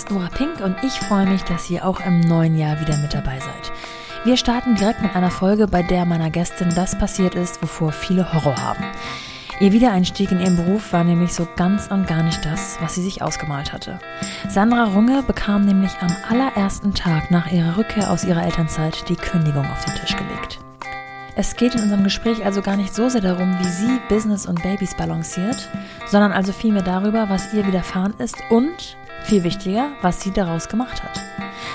ist Nora Pink und ich freue mich, dass ihr auch im neuen Jahr wieder mit dabei seid. Wir starten direkt mit einer Folge, bei der meiner Gästin das passiert ist, wovor viele Horror haben. Ihr Wiedereinstieg in ihren Beruf war nämlich so ganz und gar nicht das, was sie sich ausgemalt hatte. Sandra Runge bekam nämlich am allerersten Tag nach ihrer Rückkehr aus ihrer Elternzeit die Kündigung auf den Tisch gelegt. Es geht in unserem Gespräch also gar nicht so sehr darum, wie sie Business und Babys balanciert, sondern also vielmehr darüber, was ihr widerfahren ist und, viel wichtiger, was sie daraus gemacht hat.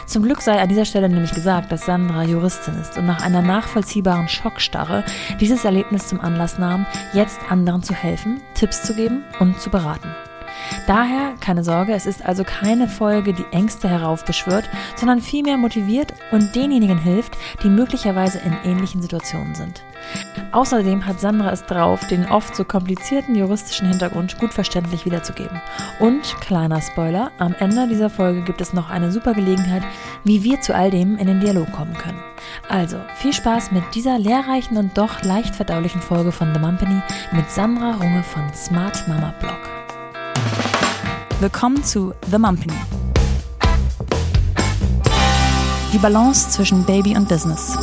Zum Glück sei an dieser Stelle nämlich gesagt, dass Sandra Juristin ist und nach einer nachvollziehbaren Schockstarre dieses Erlebnis zum Anlass nahm, jetzt anderen zu helfen, Tipps zu geben und zu beraten. Daher keine Sorge, es ist also keine Folge, die Ängste heraufbeschwört, sondern vielmehr motiviert und denjenigen hilft, die möglicherweise in ähnlichen Situationen sind. Außerdem hat Sandra es drauf, den oft so komplizierten juristischen Hintergrund gut verständlich wiederzugeben. Und, kleiner Spoiler, am Ende dieser Folge gibt es noch eine super Gelegenheit, wie wir zu all dem in den Dialog kommen können. Also, viel Spaß mit dieser lehrreichen und doch leicht verdaulichen Folge von The Mumpany mit Sandra Runge von Smart Mama Blog. Willkommen zu The Mumpany. Die Balance zwischen Baby und Business.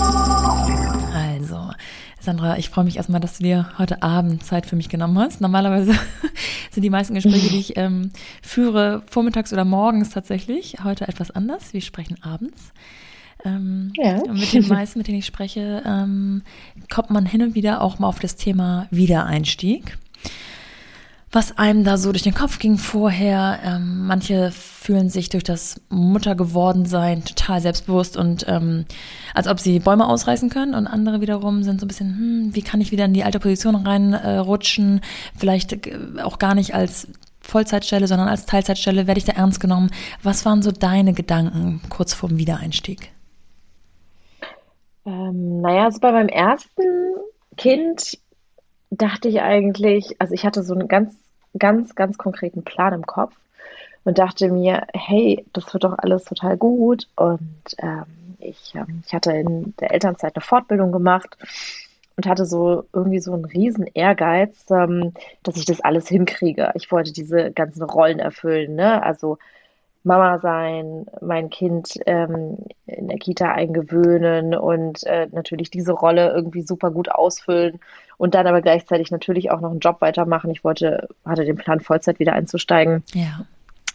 Sandra, ich freue mich erstmal, dass du dir heute Abend Zeit für mich genommen hast. Normalerweise sind die meisten Gespräche, die ich ähm, führe, vormittags oder morgens tatsächlich. Heute etwas anders. Wir sprechen abends. Ähm, ja. Mit den meisten, mit denen ich spreche, ähm, kommt man hin und wieder auch mal auf das Thema Wiedereinstieg was einem da so durch den Kopf ging vorher. Ähm, manche fühlen sich durch das Mutter geworden sein total selbstbewusst und ähm, als ob sie Bäume ausreißen können und andere wiederum sind so ein bisschen, hm, wie kann ich wieder in die alte Position reinrutschen? Äh, Vielleicht auch gar nicht als Vollzeitstelle, sondern als Teilzeitstelle werde ich da ernst genommen. Was waren so deine Gedanken kurz vorm Wiedereinstieg? Ähm, naja, also bei meinem ersten Kind dachte ich eigentlich, also ich hatte so einen ganz ganz, ganz konkreten Plan im Kopf und dachte mir, hey, das wird doch alles total gut. Und ähm, ich, ähm, ich hatte in der Elternzeit eine Fortbildung gemacht und hatte so irgendwie so einen riesen Ehrgeiz, ähm, dass ich das alles hinkriege. Ich wollte diese ganzen Rollen erfüllen, ne? Also Mama sein, mein Kind ähm, in der Kita eingewöhnen und äh, natürlich diese Rolle irgendwie super gut ausfüllen und dann aber gleichzeitig natürlich auch noch einen Job weitermachen. Ich wollte, hatte den Plan, Vollzeit wieder einzusteigen. Ja.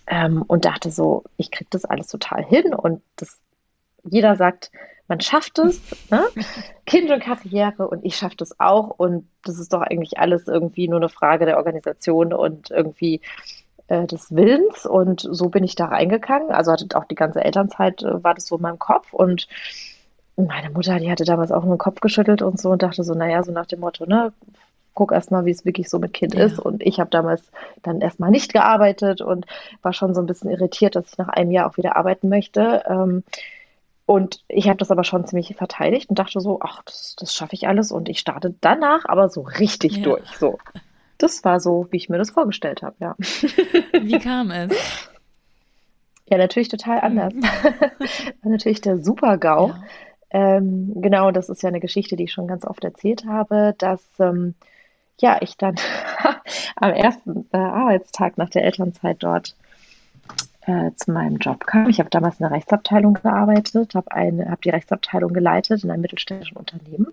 Ähm, und dachte so, ich kriege das alles total hin und das, jeder sagt, man schafft es, ne? Kind und Karriere und ich schaffe das auch und das ist doch eigentlich alles irgendwie nur eine Frage der Organisation und irgendwie äh, des Willens und so bin ich da reingegangen. Also hatte auch die ganze Elternzeit äh, war das so in meinem Kopf und meine Mutter, die hatte damals auch nur den Kopf geschüttelt und so und dachte so, naja, so nach dem Motto, ne, guck erstmal, wie es wirklich so mit Kind ja. ist. Und ich habe damals dann erstmal nicht gearbeitet und war schon so ein bisschen irritiert, dass ich nach einem Jahr auch wieder arbeiten möchte. Ähm, und ich habe das aber schon ziemlich verteidigt und dachte so, ach, das, das schaffe ich alles. Und ich starte danach aber so richtig ja. durch. So das war so, wie ich mir das vorgestellt habe, ja. Wie kam es? Ja, natürlich total anders. Mhm. war natürlich der Super-GAU. Ja. Ähm, genau, das ist ja eine Geschichte, die ich schon ganz oft erzählt habe, dass ähm, ja, ich dann am ersten äh, Arbeitstag nach der Elternzeit dort äh, zu meinem Job kam. Ich habe damals in der Rechtsabteilung gearbeitet, habe hab die Rechtsabteilung geleitet in einem mittelständischen Unternehmen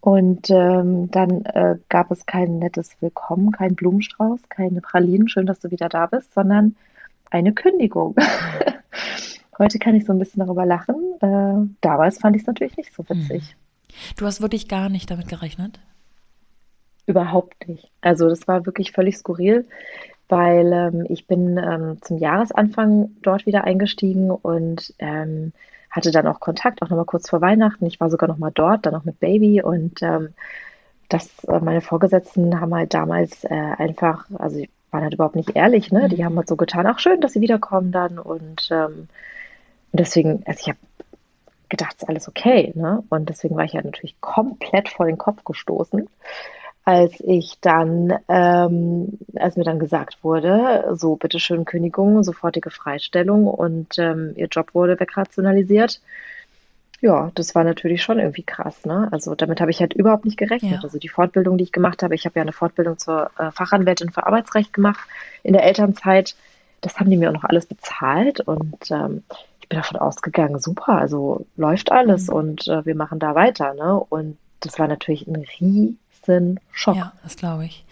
und ähm, dann äh, gab es kein nettes Willkommen, kein Blumenstrauß, keine Pralinen, schön, dass du wieder da bist, sondern eine Kündigung. Heute kann ich so ein bisschen darüber lachen. Äh, damals fand ich es natürlich nicht so witzig. Hm. Du hast wirklich gar nicht damit gerechnet? Überhaupt nicht. Also das war wirklich völlig skurril, weil ähm, ich bin ähm, zum Jahresanfang dort wieder eingestiegen und ähm, hatte dann auch Kontakt, auch nochmal kurz vor Weihnachten. Ich war sogar nochmal dort, dann auch mit Baby und ähm, das, äh, meine Vorgesetzten haben halt damals äh, einfach, also die waren halt überhaupt nicht ehrlich, ne? Die mhm. haben halt so getan, ach schön, dass sie wiederkommen dann und, ähm, und deswegen, also ich habe gedacht, ist alles okay, ne? Und deswegen war ich ja natürlich komplett vor den Kopf gestoßen als ich dann, ähm, als mir dann gesagt wurde, so bitteschön Kündigung, sofortige Freistellung und ähm, ihr Job wurde wegrationalisiert. Ja, das war natürlich schon irgendwie krass, ne? Also damit habe ich halt überhaupt nicht gerechnet. Ja. Also die Fortbildung, die ich gemacht habe, ich habe ja eine Fortbildung zur äh, Fachanwältin für Arbeitsrecht gemacht in der Elternzeit. das haben die mir auch noch alles bezahlt und ähm, ich bin davon ausgegangen, super, also läuft alles mhm. und äh, wir machen da weiter. Ne? Und das war natürlich ein riesen Schock. Ja, das glaube ich.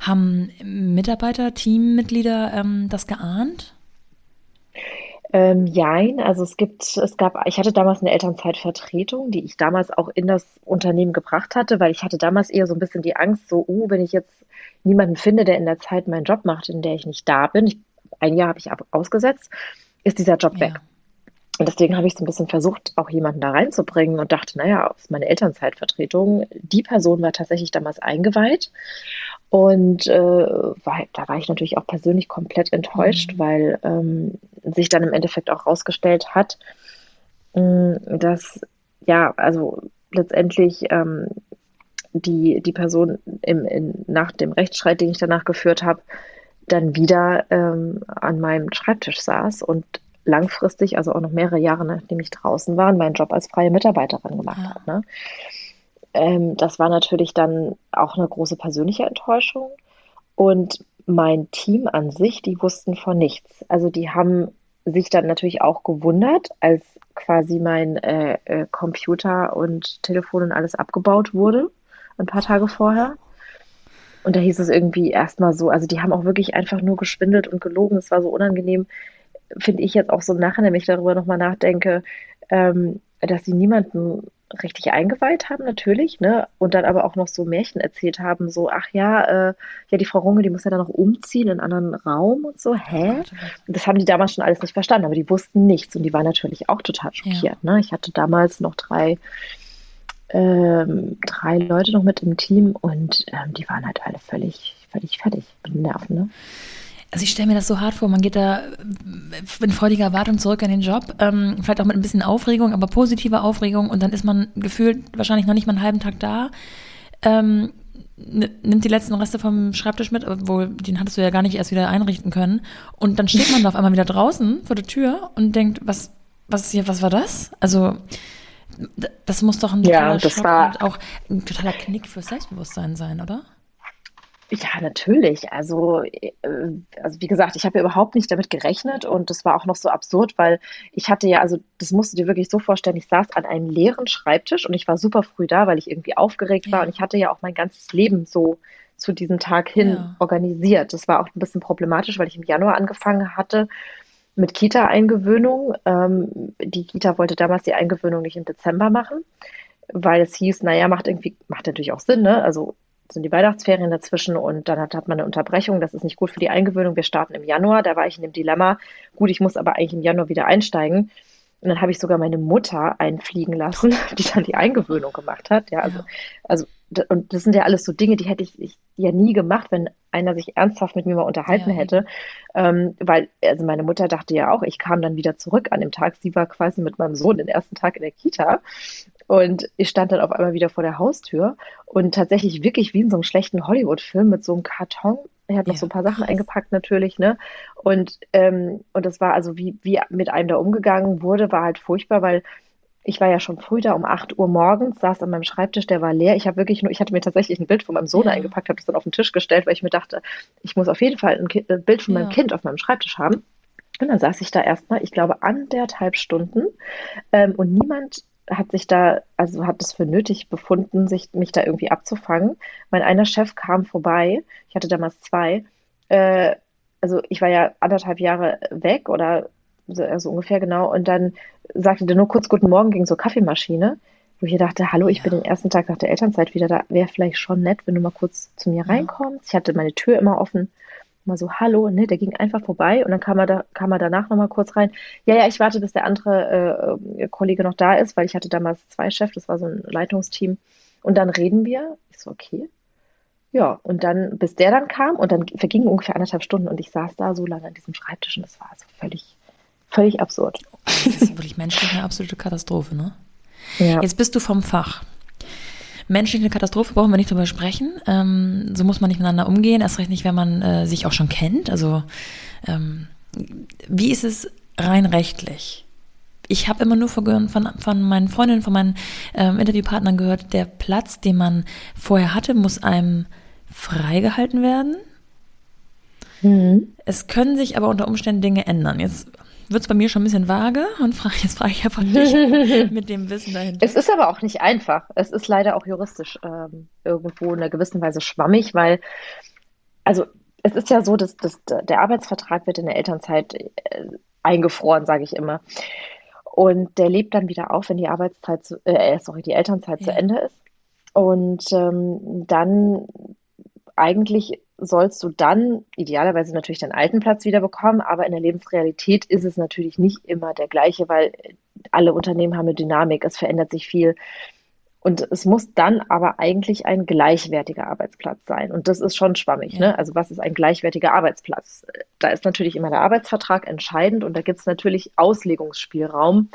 Haben Mitarbeiter, Teammitglieder ähm, das geahnt? Ähm, jein, also es gibt, es gab, ich hatte damals eine Elternzeitvertretung, die ich damals auch in das Unternehmen gebracht hatte, weil ich hatte damals eher so ein bisschen die Angst, so, oh, wenn ich jetzt niemanden finde, der in der Zeit meinen Job macht, in der ich nicht da bin, ich, ein Jahr habe ich ausgesetzt, ist dieser Job ja. weg. Und deswegen habe ich so ein bisschen versucht, auch jemanden da reinzubringen und dachte, naja, auf meine Elternzeitvertretung, die Person war tatsächlich damals eingeweiht. Und äh, war, da war ich natürlich auch persönlich komplett enttäuscht, mhm. weil ähm, sich dann im Endeffekt auch rausgestellt hat, mh, dass, ja, also letztendlich ähm, die, die Person im, in, nach dem Rechtsstreit, den ich danach geführt habe, dann wieder ähm, an meinem Schreibtisch saß und langfristig, also auch noch mehrere Jahre nachdem ich draußen war, meinen Job als freie Mitarbeiterin gemacht ja. hat. Ne? Ähm, das war natürlich dann auch eine große persönliche Enttäuschung. Und mein Team an sich, die wussten von nichts. Also die haben sich dann natürlich auch gewundert, als quasi mein äh, äh, Computer und Telefon und alles abgebaut wurde, ein paar Tage vorher. Und da hieß es irgendwie erstmal so, also die haben auch wirklich einfach nur geschwindelt und gelogen. Es war so unangenehm finde ich jetzt auch so nachher, wenn ich darüber nochmal nachdenke, ähm, dass sie niemanden richtig eingeweiht haben, natürlich, ne? Und dann aber auch noch so Märchen erzählt haben, so, ach ja, äh, ja, die Frau Runge, die muss ja dann noch umziehen in einen anderen Raum und so, hä? Das haben die damals schon alles nicht verstanden, aber die wussten nichts und die waren natürlich auch total schockiert, ja. ne? Ich hatte damals noch drei, ähm, drei Leute noch mit im Team und ähm, die waren halt alle völlig, völlig fertig mit den Nerven, ne? Also ich stelle mir das so hart vor, man geht da in freudiger Erwartung zurück an den Job, ähm, vielleicht auch mit ein bisschen Aufregung, aber positive Aufregung und dann ist man gefühlt wahrscheinlich noch nicht mal einen halben Tag da, ähm, nimmt die letzten Reste vom Schreibtisch mit, obwohl den hattest du ja gar nicht erst wieder einrichten können und dann steht man da auf einmal wieder draußen vor der Tür und denkt, was, was ist hier, was war das? Also das muss doch ein totaler ja, Schock war und auch ein totaler Knick fürs Selbstbewusstsein sein, oder? Ja, natürlich. Also, äh, also wie gesagt, ich habe ja überhaupt nicht damit gerechnet und das war auch noch so absurd, weil ich hatte ja, also das musst du dir wirklich so vorstellen, ich saß an einem leeren Schreibtisch und ich war super früh da, weil ich irgendwie aufgeregt war und ich hatte ja auch mein ganzes Leben so zu diesem Tag hin ja. organisiert. Das war auch ein bisschen problematisch, weil ich im Januar angefangen hatte mit Kita-Eingewöhnung. Ähm, die Kita wollte damals die Eingewöhnung nicht im Dezember machen, weil es hieß, naja, macht irgendwie, macht natürlich auch Sinn, ne? Also sind die Weihnachtsferien dazwischen und dann hat, hat man eine Unterbrechung. Das ist nicht gut für die Eingewöhnung. Wir starten im Januar. Da war ich in dem Dilemma. Gut, ich muss aber eigentlich im Januar wieder einsteigen. Und dann habe ich sogar meine Mutter einfliegen lassen, die dann die Eingewöhnung gemacht hat. Ja, also, ja. also und das sind ja alles so Dinge, die hätte ich, ich ja nie gemacht, wenn einer sich ernsthaft mit mir mal unterhalten ja. hätte. Ähm, weil, also meine Mutter dachte ja auch, ich kam dann wieder zurück an dem Tag. Sie war quasi mit meinem Sohn den ersten Tag in der Kita. Und ich stand dann auf einmal wieder vor der Haustür und tatsächlich wirklich wie in so einem schlechten Hollywood-Film mit so einem Karton. Er hat noch ja, so ein paar Sachen krass. eingepackt natürlich, ne? Und, ähm, und das war also, wie, wie mit einem da umgegangen wurde, war halt furchtbar, weil ich war ja schon früh da um 8 Uhr morgens, saß an meinem Schreibtisch, der war leer. Ich habe wirklich nur, ich hatte mir tatsächlich ein Bild von meinem Sohn ja. eingepackt, habe das dann auf den Tisch gestellt, weil ich mir dachte, ich muss auf jeden Fall ein, ein äh, Bild von ja. meinem Kind auf meinem Schreibtisch haben. Und dann saß ich da erstmal, ich glaube, anderthalb Stunden ähm, und niemand hat sich da, also hat es für nötig befunden, sich mich da irgendwie abzufangen. Mein einer Chef kam vorbei, ich hatte damals zwei, äh, also ich war ja anderthalb Jahre weg oder so also ungefähr genau, und dann sagte der nur kurz Guten Morgen gegen so Kaffeemaschine, wo ich dachte, hallo, ich ja. bin den ersten Tag nach der Elternzeit wieder da, wäre vielleicht schon nett, wenn du mal kurz zu mir reinkommst. Ich hatte meine Tür immer offen mal so Hallo, ne, der ging einfach vorbei und dann kam er da, kam er danach nochmal kurz rein. Ja, ja, ich warte, bis der andere äh, Kollege noch da ist, weil ich hatte damals zwei Chefs, das war so ein Leitungsteam. Und dann reden wir. Ich so, okay. Ja, und dann, bis der dann kam und dann vergingen ungefähr anderthalb Stunden und ich saß da so lange an diesem Schreibtisch und das war also völlig, völlig absurd. Das ist wirklich menschlich eine absolute Katastrophe, ne? Ja. Jetzt bist du vom Fach menschliche Katastrophe brauchen wir nicht drüber sprechen. Ähm, so muss man nicht miteinander umgehen, erst recht nicht, wenn man äh, sich auch schon kennt. Also ähm, wie ist es rein rechtlich? Ich habe immer nur von, von, meinen Freundinnen, von meinen ähm, Interviewpartnern gehört, der Platz, den man vorher hatte, muss einem freigehalten werden. Mhm. Es können sich aber unter Umständen Dinge ändern. Jetzt wird es bei mir schon ein bisschen vage und frage, jetzt frage ich einfach dich mit dem Wissen dahinter. Es ist aber auch nicht einfach. Es ist leider auch juristisch ähm, irgendwo in einer gewissen Weise schwammig, weil, also es ist ja so, dass, dass der Arbeitsvertrag wird in der Elternzeit äh, eingefroren, sage ich immer. Und der lebt dann wieder auf, wenn die Arbeitszeit, zu, äh, sorry, die Elternzeit ja. zu Ende ist. Und ähm, dann eigentlich sollst du dann idealerweise natürlich deinen alten Platz wieder bekommen, aber in der Lebensrealität ist es natürlich nicht immer der gleiche, weil alle Unternehmen haben eine Dynamik, es verändert sich viel. Und es muss dann aber eigentlich ein gleichwertiger Arbeitsplatz sein. Und das ist schon schwammig. Ja. Ne? Also was ist ein gleichwertiger Arbeitsplatz? Da ist natürlich immer der Arbeitsvertrag entscheidend und da gibt es natürlich Auslegungsspielraum.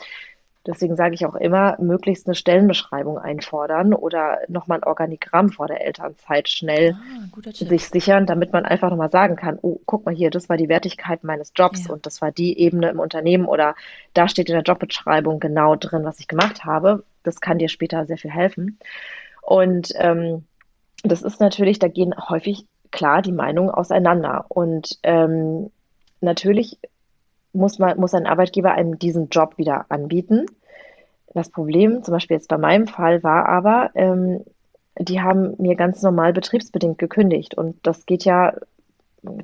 Deswegen sage ich auch immer, möglichst eine Stellenbeschreibung einfordern oder nochmal ein Organigramm vor der Elternzeit schnell ah, sich sichern, damit man einfach nochmal sagen kann, oh, guck mal hier, das war die Wertigkeit meines Jobs ja. und das war die Ebene im Unternehmen oder da steht in der Jobbeschreibung genau drin, was ich gemacht habe. Das kann dir später sehr viel helfen. Und ähm, das ist natürlich, da gehen häufig klar die Meinungen auseinander. Und ähm, natürlich muss, man, muss ein Arbeitgeber einem diesen Job wieder anbieten. Das Problem, zum Beispiel jetzt bei meinem Fall, war aber, ähm, die haben mir ganz normal betriebsbedingt gekündigt. Und das geht ja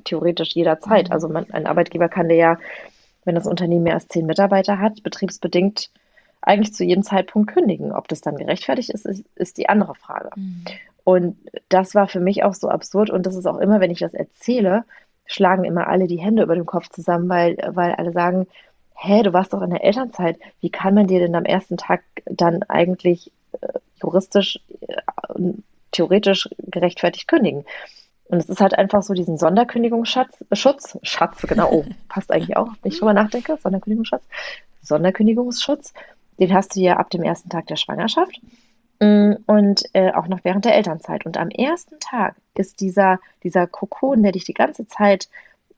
theoretisch jederzeit. Mhm. Also man, ein Arbeitgeber kann dir ja, wenn das Unternehmen mehr als zehn Mitarbeiter hat, betriebsbedingt eigentlich zu jedem Zeitpunkt kündigen. Ob das dann gerechtfertigt ist, ist, ist die andere Frage. Mhm. Und das war für mich auch so absurd. Und das ist auch immer, wenn ich das erzähle, schlagen immer alle die Hände über dem Kopf zusammen, weil, weil alle sagen, hä, du warst doch in der Elternzeit. Wie kann man dir denn am ersten Tag dann eigentlich äh, juristisch, äh, theoretisch gerechtfertigt kündigen? Und es ist halt einfach so diesen Sonderkündigungsschutz, äh, Schutz, Schatz, genau, oh, passt eigentlich auch, wenn ich drüber nachdenke, Sonderkündigungsschutz, Sonderkündigungsschutz, den hast du ja ab dem ersten Tag der Schwangerschaft. Mm, und äh, auch noch während der Elternzeit. Und am ersten Tag ist dieser, dieser Kokon, der dich die ganze Zeit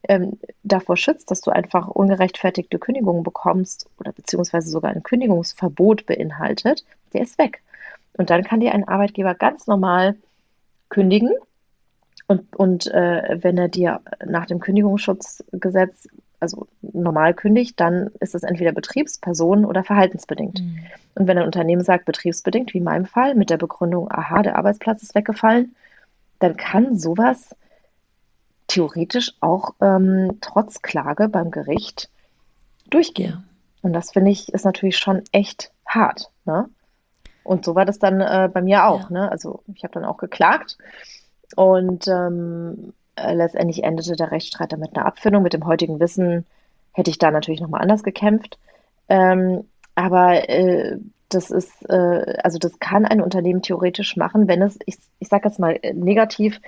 ähm, davor schützt, dass du einfach ungerechtfertigte Kündigungen bekommst oder beziehungsweise sogar ein Kündigungsverbot beinhaltet, der ist weg. Und dann kann dir ein Arbeitgeber ganz normal kündigen. Und, und äh, wenn er dir nach dem Kündigungsschutzgesetz also normal kündigt, dann ist es entweder betriebsperson oder verhaltensbedingt. Mhm. Und wenn ein Unternehmen sagt betriebsbedingt, wie in meinem Fall, mit der Begründung, aha, der Arbeitsplatz ist weggefallen, dann kann sowas theoretisch auch ähm, trotz Klage beim Gericht durchgehen. Und das finde ich ist natürlich schon echt hart. Ne? Und so war das dann äh, bei mir auch. Ja. Ne? Also ich habe dann auch geklagt und ähm, äh, letztendlich endete der Rechtsstreit dann mit einer Abfindung. Mit dem heutigen Wissen hätte ich da natürlich nochmal anders gekämpft. Ähm, aber äh, das ist, äh, also das kann ein Unternehmen theoretisch machen, wenn es, ich, ich sage jetzt mal negativ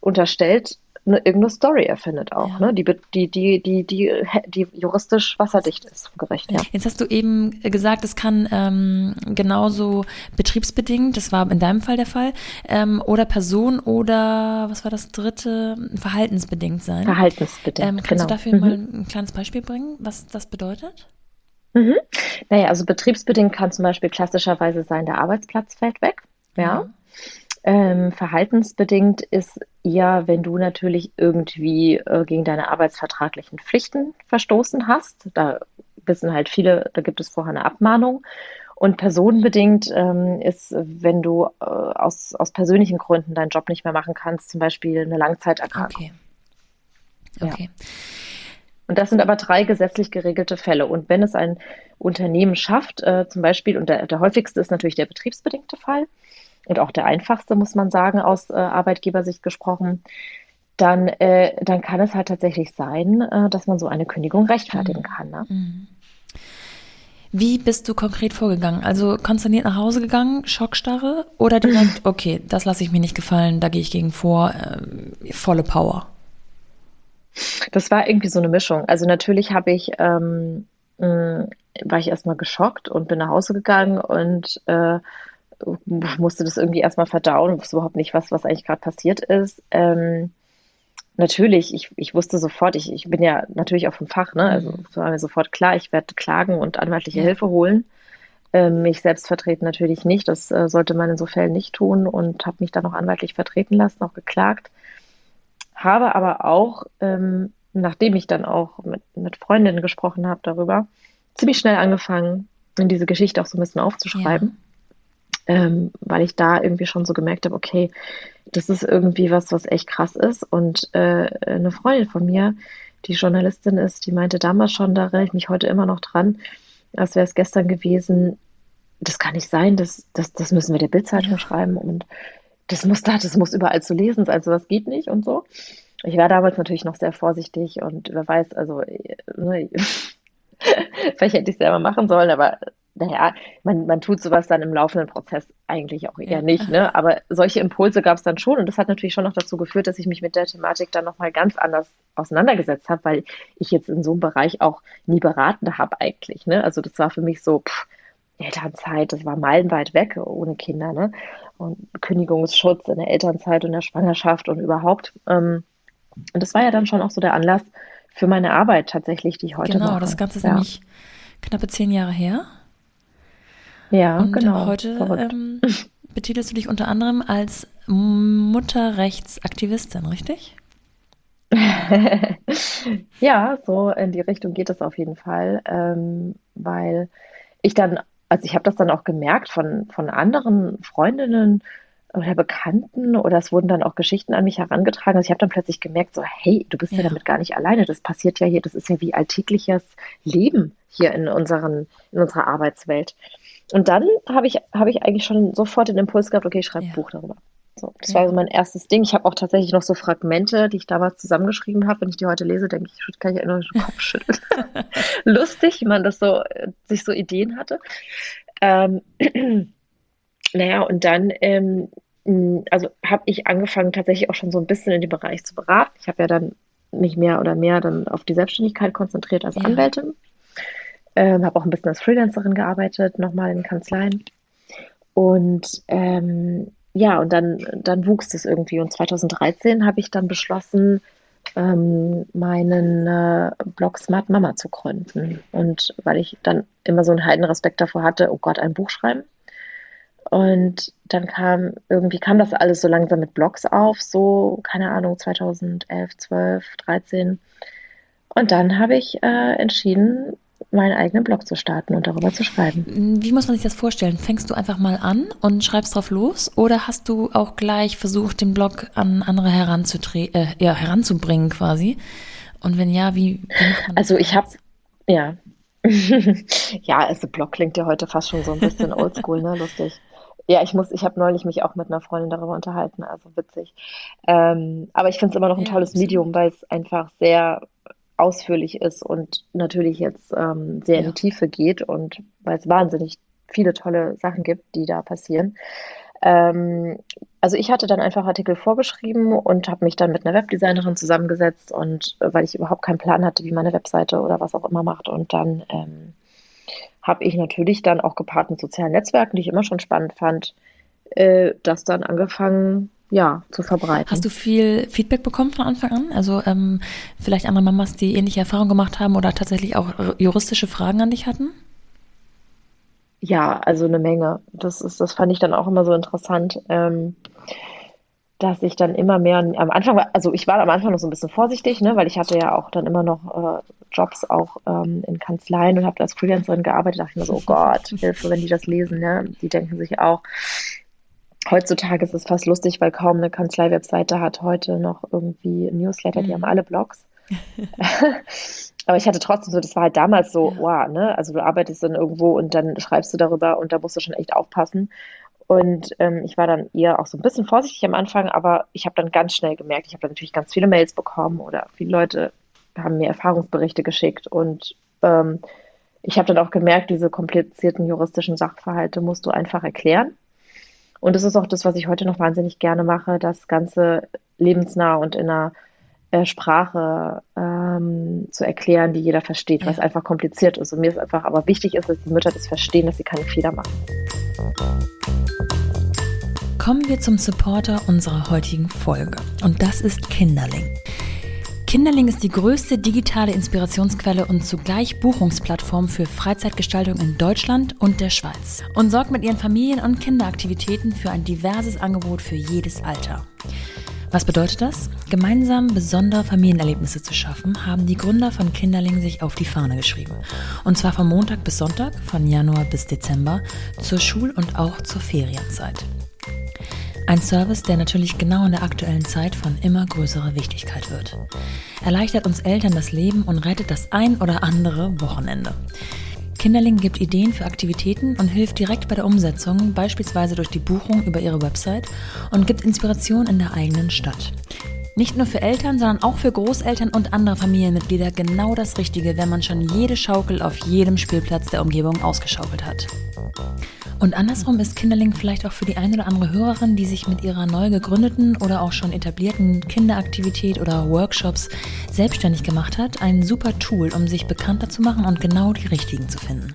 unterstellt, eine, irgendeine Story erfindet auch, ja. ne? die, die, die, die, die, die juristisch wasserdicht ist, gerecht. Ja. Jetzt hast du eben gesagt, es kann ähm, genauso betriebsbedingt, das war in deinem Fall der Fall, ähm, oder Person oder was war das dritte, verhaltensbedingt sein. Verhaltensbedingt. Ähm, kannst genau. du dafür mhm. mal ein kleines Beispiel bringen, was das bedeutet? Mhm. Naja, also betriebsbedingt kann zum Beispiel klassischerweise sein, der Arbeitsplatz fällt weg. Ja. Ja. Ähm, verhaltensbedingt ist eher, wenn du natürlich irgendwie äh, gegen deine arbeitsvertraglichen Pflichten verstoßen hast. Da wissen halt viele, da gibt es vorher eine Abmahnung. Und personenbedingt ähm, ist, wenn du äh, aus, aus persönlichen Gründen deinen Job nicht mehr machen kannst, zum Beispiel eine Langzeiterkrankung. Okay. Okay. Ja. Und das sind aber drei gesetzlich geregelte Fälle. Und wenn es ein Unternehmen schafft, äh, zum Beispiel, und der, der häufigste ist natürlich der betriebsbedingte Fall, und auch der einfachste, muss man sagen, aus äh, Arbeitgebersicht gesprochen, dann, äh, dann kann es halt tatsächlich sein, äh, dass man so eine Kündigung rechtfertigen mhm. kann. Ne? Mhm. Wie bist du konkret vorgegangen? Also konsterniert nach Hause gegangen, Schockstarre oder direkt, okay, das lasse ich mir nicht gefallen, da gehe ich gegen vor, äh, volle Power? Das war irgendwie so eine Mischung. Also natürlich habe ich, ähm, mh, war ich erstmal geschockt und bin nach Hause gegangen und äh, musste das irgendwie erstmal verdauen und wusste überhaupt nicht, was, was eigentlich gerade passiert ist. Ähm, natürlich, ich, ich wusste sofort, ich, ich bin ja natürlich auch vom Fach, ne? Also mhm. es war mir sofort klar, ich werde klagen und anwaltliche ja. Hilfe holen. Ähm, mich selbst vertreten natürlich nicht. Das äh, sollte man in so Fällen nicht tun und habe mich dann noch anwaltlich vertreten lassen, auch geklagt. habe aber auch, ähm, nachdem ich dann auch mit, mit Freundinnen gesprochen habe darüber, ziemlich schnell angefangen, in diese Geschichte auch so ein bisschen aufzuschreiben. Ja. Ähm, weil ich da irgendwie schon so gemerkt habe, okay, das ist irgendwie was, was echt krass ist. Und äh, eine Freundin von mir, die Journalistin ist, die meinte damals schon, da erinnere ich mich heute immer noch dran, als wäre es gestern gewesen, das kann nicht sein, das, das, das müssen wir der Bildzeitung schreiben und das muss da, das muss überall zu lesen sein, also das geht nicht und so. Ich war damals natürlich noch sehr vorsichtig und wer weiß, also ne, vielleicht hätte ich es selber machen sollen, aber naja, man, man tut sowas dann im laufenden Prozess eigentlich auch eher ja. nicht. Ne? Aber solche Impulse gab es dann schon und das hat natürlich schon noch dazu geführt, dass ich mich mit der Thematik dann nochmal ganz anders auseinandergesetzt habe, weil ich jetzt in so einem Bereich auch nie beraten habe eigentlich. Ne? Also das war für mich so, pff, Elternzeit, das war meilenweit weg ohne Kinder. Ne? Und Kündigungsschutz in der Elternzeit und der Schwangerschaft und überhaupt. Ähm, und das war ja dann schon auch so der Anlass für meine Arbeit tatsächlich, die ich heute genau, mache. Genau, das Ganze ist ja. nämlich knappe zehn Jahre her. Ja, und genau. Heute ähm, betitelst du dich unter anderem als Mutterrechtsaktivistin, richtig? ja, so in die Richtung geht es auf jeden Fall, ähm, weil ich dann, also ich habe das dann auch gemerkt von, von anderen Freundinnen oder Bekannten oder es wurden dann auch Geschichten an mich herangetragen. Also ich habe dann plötzlich gemerkt, so hey, du bist ja. ja damit gar nicht alleine. Das passiert ja hier, das ist ja wie alltägliches Leben hier in, unseren, in unserer Arbeitswelt. Und dann habe ich, hab ich eigentlich schon sofort den Impuls gehabt, okay, ich schreibe ja. ein Buch darüber. So, das ja. war so mein erstes Ding. Ich habe auch tatsächlich noch so Fragmente, die ich damals zusammengeschrieben habe. Wenn ich die heute lese, denke ich, kann ich nur den Kopf schütteln. Lustig, wie man das so, sich so Ideen hatte. Ähm, naja, und dann, ähm, also habe ich angefangen, tatsächlich auch schon so ein bisschen in den Bereich zu beraten. Ich habe ja dann mich mehr oder mehr dann auf die Selbstständigkeit konzentriert als ja. Anwältin. Ähm, habe auch ein bisschen als Freelancerin gearbeitet, nochmal in Kanzleien. Und ähm, ja, und dann, dann wuchs es irgendwie. Und 2013 habe ich dann beschlossen, ähm, meinen äh, Blog Smart Mama zu gründen. Und weil ich dann immer so einen Heidenrespekt davor hatte, oh Gott, ein Buch schreiben. Und dann kam, irgendwie kam das alles so langsam mit Blogs auf, so, keine Ahnung, 2011, 12, 13. Und dann habe ich äh, entschieden, meinen eigenen Blog zu starten und darüber zu schreiben. Wie muss man sich das vorstellen? Fängst du einfach mal an und schreibst drauf los oder hast du auch gleich versucht, den Blog an andere äh, ja, heranzubringen quasi? Und wenn ja, wie? Also ich habe, ja. ja, also Blog klingt ja heute fast schon so ein bisschen oldschool, ne? Lustig. Ja, ich muss, ich habe neulich mich auch mit einer Freundin darüber unterhalten, also witzig. Ähm, aber ich finde es immer noch ein ja, tolles Medium, weil es einfach sehr ausführlich ist und natürlich jetzt ähm, sehr ja. in die Tiefe geht und weil es wahnsinnig viele tolle Sachen gibt, die da passieren. Ähm, also ich hatte dann einfach Artikel vorgeschrieben und habe mich dann mit einer Webdesignerin zusammengesetzt und äh, weil ich überhaupt keinen Plan hatte, wie meine Webseite oder was auch immer macht und dann ähm, habe ich natürlich dann auch gepaart mit sozialen Netzwerken, die ich immer schon spannend fand, äh, das dann angefangen ja, zu verbreiten. Hast du viel Feedback bekommen von Anfang an? Also ähm, vielleicht andere Mamas, die ähnliche Erfahrungen gemacht haben oder tatsächlich auch juristische Fragen an dich hatten? Ja, also eine Menge. Das ist, das fand ich dann auch immer so interessant, ähm, dass ich dann immer mehr am Anfang, war, also ich war am Anfang noch so ein bisschen vorsichtig, ne, weil ich hatte ja auch dann immer noch äh, Jobs auch ähm, in Kanzleien und habe als Freelancerin gearbeitet. Da dachte ich mir so, oh Gott, Hilfe, wenn die das lesen, ne? Die denken sich auch, heutzutage ist es fast lustig, weil kaum eine Kanzlei-Webseite hat heute noch irgendwie Newsletter, die mhm. haben alle Blogs. Aber ich hatte trotzdem so, das war halt damals so, ja. wow, ne? Also du arbeitest dann irgendwo und dann schreibst du darüber und da musst du schon echt aufpassen. Und ähm, ich war dann eher auch so ein bisschen vorsichtig am Anfang, aber ich habe dann ganz schnell gemerkt, ich habe dann natürlich ganz viele Mails bekommen oder viele Leute haben mir Erfahrungsberichte geschickt und ähm, ich habe dann auch gemerkt, diese komplizierten juristischen Sachverhalte musst du einfach erklären. Und das ist auch das, was ich heute noch wahnsinnig gerne mache, das Ganze lebensnah und in einer äh, Sprache ähm, zu erklären, die jeder versteht, ja. was einfach kompliziert ist. Und mir ist einfach aber wichtig ist, dass die Mütter das verstehen, dass sie keine Fehler machen. Kommen wir zum Supporter unserer heutigen Folge. Und das ist Kinderling. Kinderling ist die größte digitale Inspirationsquelle und zugleich Buchungsplattform für Freizeitgestaltung in Deutschland und der Schweiz und sorgt mit ihren Familien- und Kinderaktivitäten für ein diverses Angebot für jedes Alter. Was bedeutet das? Gemeinsam besondere Familienerlebnisse zu schaffen, haben die Gründer von Kinderling sich auf die Fahne geschrieben. Und zwar von Montag bis Sonntag, von Januar bis Dezember, zur Schul- und auch zur Ferienzeit. Ein Service, der natürlich genau in der aktuellen Zeit von immer größerer Wichtigkeit wird. Erleichtert uns Eltern das Leben und rettet das ein oder andere Wochenende. Kinderling gibt Ideen für Aktivitäten und hilft direkt bei der Umsetzung, beispielsweise durch die Buchung über ihre Website und gibt Inspiration in der eigenen Stadt. Nicht nur für Eltern, sondern auch für Großeltern und andere Familienmitglieder genau das Richtige, wenn man schon jede Schaukel auf jedem Spielplatz der Umgebung ausgeschaukelt hat. Und andersrum ist Kinderling vielleicht auch für die eine oder andere Hörerin, die sich mit ihrer neu gegründeten oder auch schon etablierten Kinderaktivität oder Workshops selbstständig gemacht hat, ein super Tool, um sich bekannter zu machen und genau die richtigen zu finden.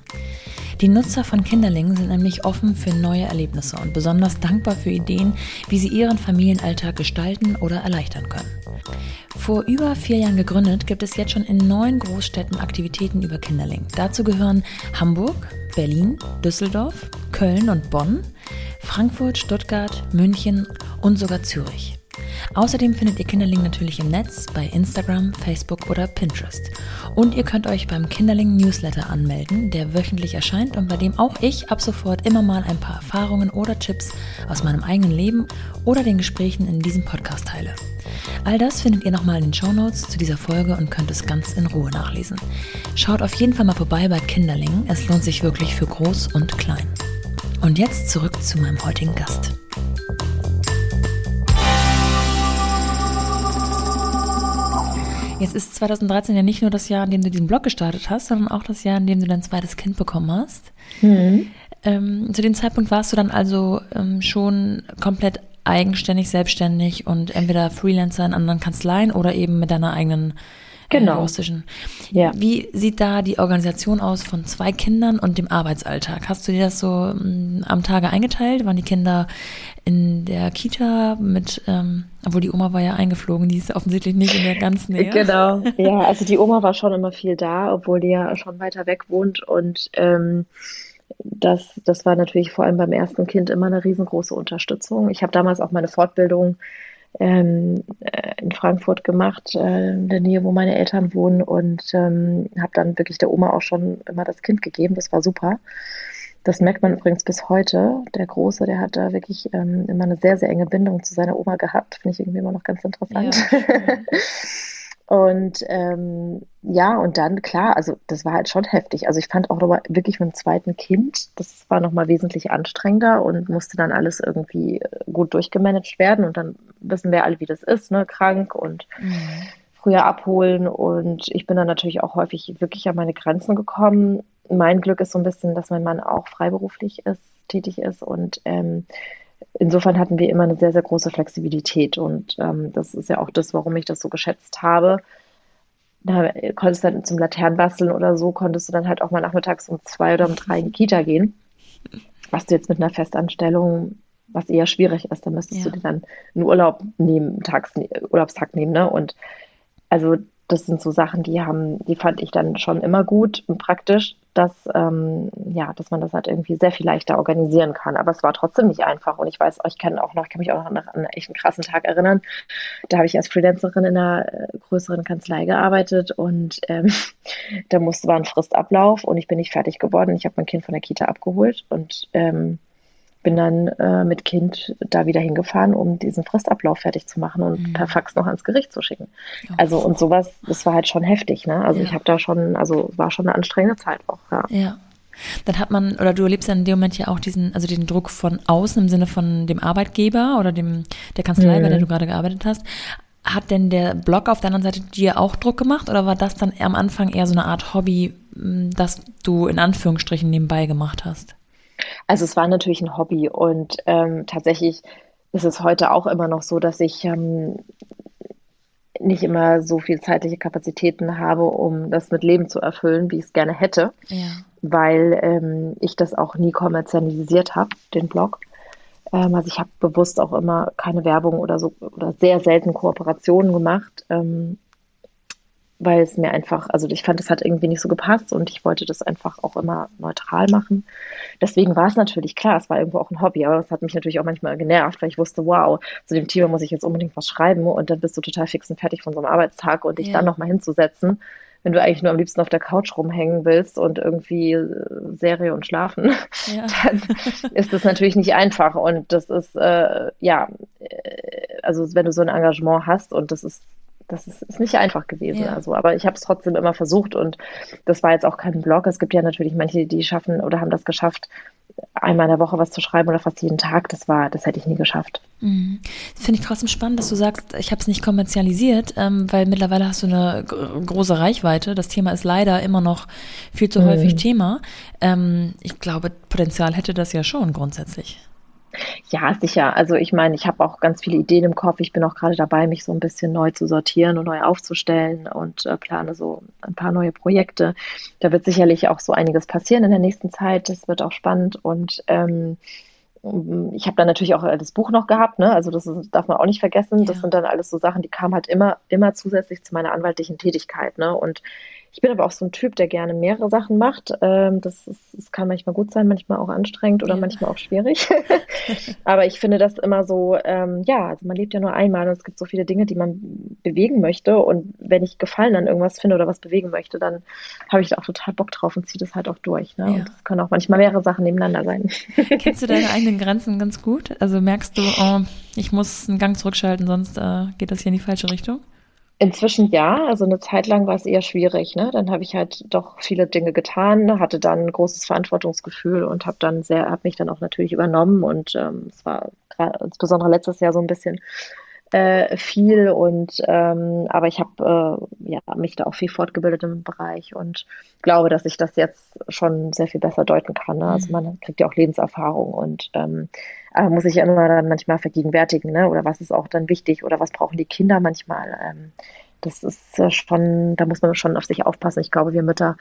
Die Nutzer von Kinderling sind nämlich offen für neue Erlebnisse und besonders dankbar für Ideen, wie sie ihren Familienalltag gestalten oder erleichtern können. Vor über vier Jahren gegründet, gibt es jetzt schon in neun Großstädten Aktivitäten über Kinderling. Dazu gehören Hamburg, Berlin, Düsseldorf, Köln und Bonn, Frankfurt, Stuttgart, München und sogar Zürich. Außerdem findet ihr Kinderling natürlich im Netz bei Instagram, Facebook oder Pinterest. Und ihr könnt euch beim Kinderling Newsletter anmelden, der wöchentlich erscheint und bei dem auch ich ab sofort immer mal ein paar Erfahrungen oder Tipps aus meinem eigenen Leben oder den Gesprächen in diesem Podcast teile. All das findet ihr nochmal in den Show Notes zu dieser Folge und könnt es ganz in Ruhe nachlesen. Schaut auf jeden Fall mal vorbei bei Kinderling. Es lohnt sich wirklich für groß und klein. Und jetzt zurück zu meinem heutigen Gast. Jetzt ist 2013 ja nicht nur das Jahr, in dem du diesen Blog gestartet hast, sondern auch das Jahr, in dem du dein zweites Kind bekommen hast. Mhm. Ähm, zu dem Zeitpunkt warst du dann also ähm, schon komplett eigenständig, selbstständig und entweder Freelancer in anderen Kanzleien oder eben mit deiner eigenen äh, genau. Ja. Wie sieht da die Organisation aus von zwei Kindern und dem Arbeitsalltag? Hast du dir das so m, mm, am Tage eingeteilt? Waren die Kinder in der Kita mit, ähm, obwohl die Oma war ja eingeflogen, die ist offensichtlich nicht in der ganzen Nähe. Genau, ja, also die Oma war schon immer viel da, obwohl die ja schon weiter weg wohnt und ähm, das, das war natürlich vor allem beim ersten Kind immer eine riesengroße Unterstützung. Ich habe damals auch meine Fortbildung ähm, äh, in Frankfurt gemacht, äh, in der Nähe, wo meine Eltern wohnen und ähm, habe dann wirklich der Oma auch schon immer das Kind gegeben. Das war super. Das merkt man übrigens bis heute. Der Große, der hat da wirklich ähm, immer eine sehr, sehr enge Bindung zu seiner Oma gehabt. Finde ich irgendwie immer noch ganz interessant. Ja. und ähm, ja, und dann, klar, also das war halt schon heftig. Also ich fand auch nochmal wirklich mit dem zweiten Kind, das war nochmal wesentlich anstrengender und musste dann alles irgendwie gut durchgemanagt werden. Und dann wissen wir alle, wie das ist, ne? Krank und mhm früher abholen und ich bin dann natürlich auch häufig wirklich an meine Grenzen gekommen mein Glück ist so ein bisschen, dass mein Mann auch freiberuflich ist, tätig ist und ähm, insofern hatten wir immer eine sehr, sehr große Flexibilität und ähm, das ist ja auch das, warum ich das so geschätzt habe. Da konntest du dann zum Laternenbasteln oder so, konntest du dann halt auch mal nachmittags um zwei oder um drei in die Kita gehen. Was du jetzt mit einer Festanstellung, was eher schwierig ist, da müsstest ja. du dir dann einen Urlaub nehmen, Tags, Urlaubstag nehmen, ne? Und also das sind so Sachen, die haben, die fand ich dann schon immer gut und praktisch, dass, ähm, ja, dass man das halt irgendwie sehr viel leichter organisieren kann. Aber es war trotzdem nicht einfach. Und ich weiß, ich kann auch noch, ich kann mich auch noch an einen echt krassen Tag erinnern. Da habe ich als Freelancerin in einer äh, größeren Kanzlei gearbeitet und ähm, da musste war ein Fristablauf und ich bin nicht fertig geworden. Ich habe mein Kind von der Kita abgeholt und ähm, bin dann äh, mit Kind da wieder hingefahren, um diesen Fristablauf fertig zu machen und mhm. per Fax noch ans Gericht zu schicken. Oh. Also und sowas, das war halt schon heftig, ne? Also ja. ich habe da schon, also war schon eine anstrengende Zeit auch, ja. Ja. Dann hat man, oder du erlebst ja in dem Moment ja auch diesen, also den Druck von außen im Sinne von dem Arbeitgeber oder dem, der Kanzlei, mhm. bei der du gerade gearbeitet hast. Hat denn der Blog auf der anderen Seite dir auch Druck gemacht oder war das dann am Anfang eher so eine Art Hobby, das du in Anführungsstrichen nebenbei gemacht hast? Also es war natürlich ein Hobby und ähm, tatsächlich ist es heute auch immer noch so, dass ich ähm, nicht immer so viel zeitliche Kapazitäten habe, um das mit Leben zu erfüllen, wie ich es gerne hätte, ja. weil ähm, ich das auch nie kommerzialisiert habe, den Blog. Ähm, also ich habe bewusst auch immer keine Werbung oder so oder sehr selten Kooperationen gemacht, ähm, weil es mir einfach, also ich fand, es hat irgendwie nicht so gepasst und ich wollte das einfach auch immer neutral machen. Deswegen war es natürlich klar, es war irgendwo auch ein Hobby, aber es hat mich natürlich auch manchmal genervt, weil ich wusste, wow, zu dem Thema muss ich jetzt unbedingt was schreiben und dann bist du total fix und fertig von so einem Arbeitstag und dich ja. dann nochmal hinzusetzen, wenn du eigentlich nur am liebsten auf der Couch rumhängen willst und irgendwie äh, Serie und schlafen, ja. dann ist das natürlich nicht einfach. Und das ist, äh, ja, äh, also wenn du so ein Engagement hast und das ist das ist, ist nicht einfach gewesen. Ja. Also, aber ich habe es trotzdem immer versucht und das war jetzt auch kein Blog. Es gibt ja natürlich manche, die schaffen oder haben das geschafft, einmal in der Woche was zu schreiben oder fast jeden Tag. Das war, das hätte ich nie geschafft. Mhm. Finde ich trotzdem spannend, dass du sagst, ich habe es nicht kommerzialisiert, ähm, weil mittlerweile hast du eine große Reichweite. Das Thema ist leider immer noch viel zu mhm. häufig Thema. Ähm, ich glaube, Potenzial hätte das ja schon grundsätzlich. Ja, sicher. Also ich meine, ich habe auch ganz viele Ideen im Kopf. Ich bin auch gerade dabei, mich so ein bisschen neu zu sortieren und neu aufzustellen und äh, plane so ein paar neue Projekte. Da wird sicherlich auch so einiges passieren in der nächsten Zeit. Das wird auch spannend und ähm, ich habe dann natürlich auch äh, das Buch noch gehabt, ne? Also das ist, darf man auch nicht vergessen. Ja. Das sind dann alles so Sachen, die kamen halt immer, immer zusätzlich zu meiner anwaltlichen Tätigkeit, ne? Und ich bin aber auch so ein Typ, der gerne mehrere Sachen macht. Ähm, das, ist, das kann manchmal gut sein, manchmal auch anstrengend oder ja. manchmal auch schwierig. aber ich finde das immer so, ähm, ja, also man lebt ja nur einmal und es gibt so viele Dinge, die man bewegen möchte. Und wenn ich Gefallen an irgendwas finde oder was bewegen möchte, dann habe ich da auch total Bock drauf und ziehe das halt auch durch. Ne? Ja. Und das können auch manchmal mehrere Sachen nebeneinander sein. Kennst du deine eigenen Grenzen ganz gut? Also merkst du, oh, ich muss einen Gang zurückschalten, sonst äh, geht das hier in die falsche Richtung? Inzwischen ja, also eine Zeit lang war es eher schwierig. Ne? Dann habe ich halt doch viele Dinge getan, hatte dann ein großes Verantwortungsgefühl und habe dann sehr, habe mich dann auch natürlich übernommen und ähm, es war insbesondere letztes Jahr so ein bisschen äh, viel und ähm, aber ich habe äh, ja, mich da auch viel fortgebildet im Bereich und glaube, dass ich das jetzt schon sehr viel besser deuten kann. Ne? Also mhm. man kriegt ja auch Lebenserfahrung und ähm, aber muss ich ja immer dann manchmal vergegenwärtigen, ne? Oder was ist auch dann wichtig oder was brauchen die Kinder manchmal? Ähm, das ist äh, schon, da muss man schon auf sich aufpassen. Ich glaube, wir Mütter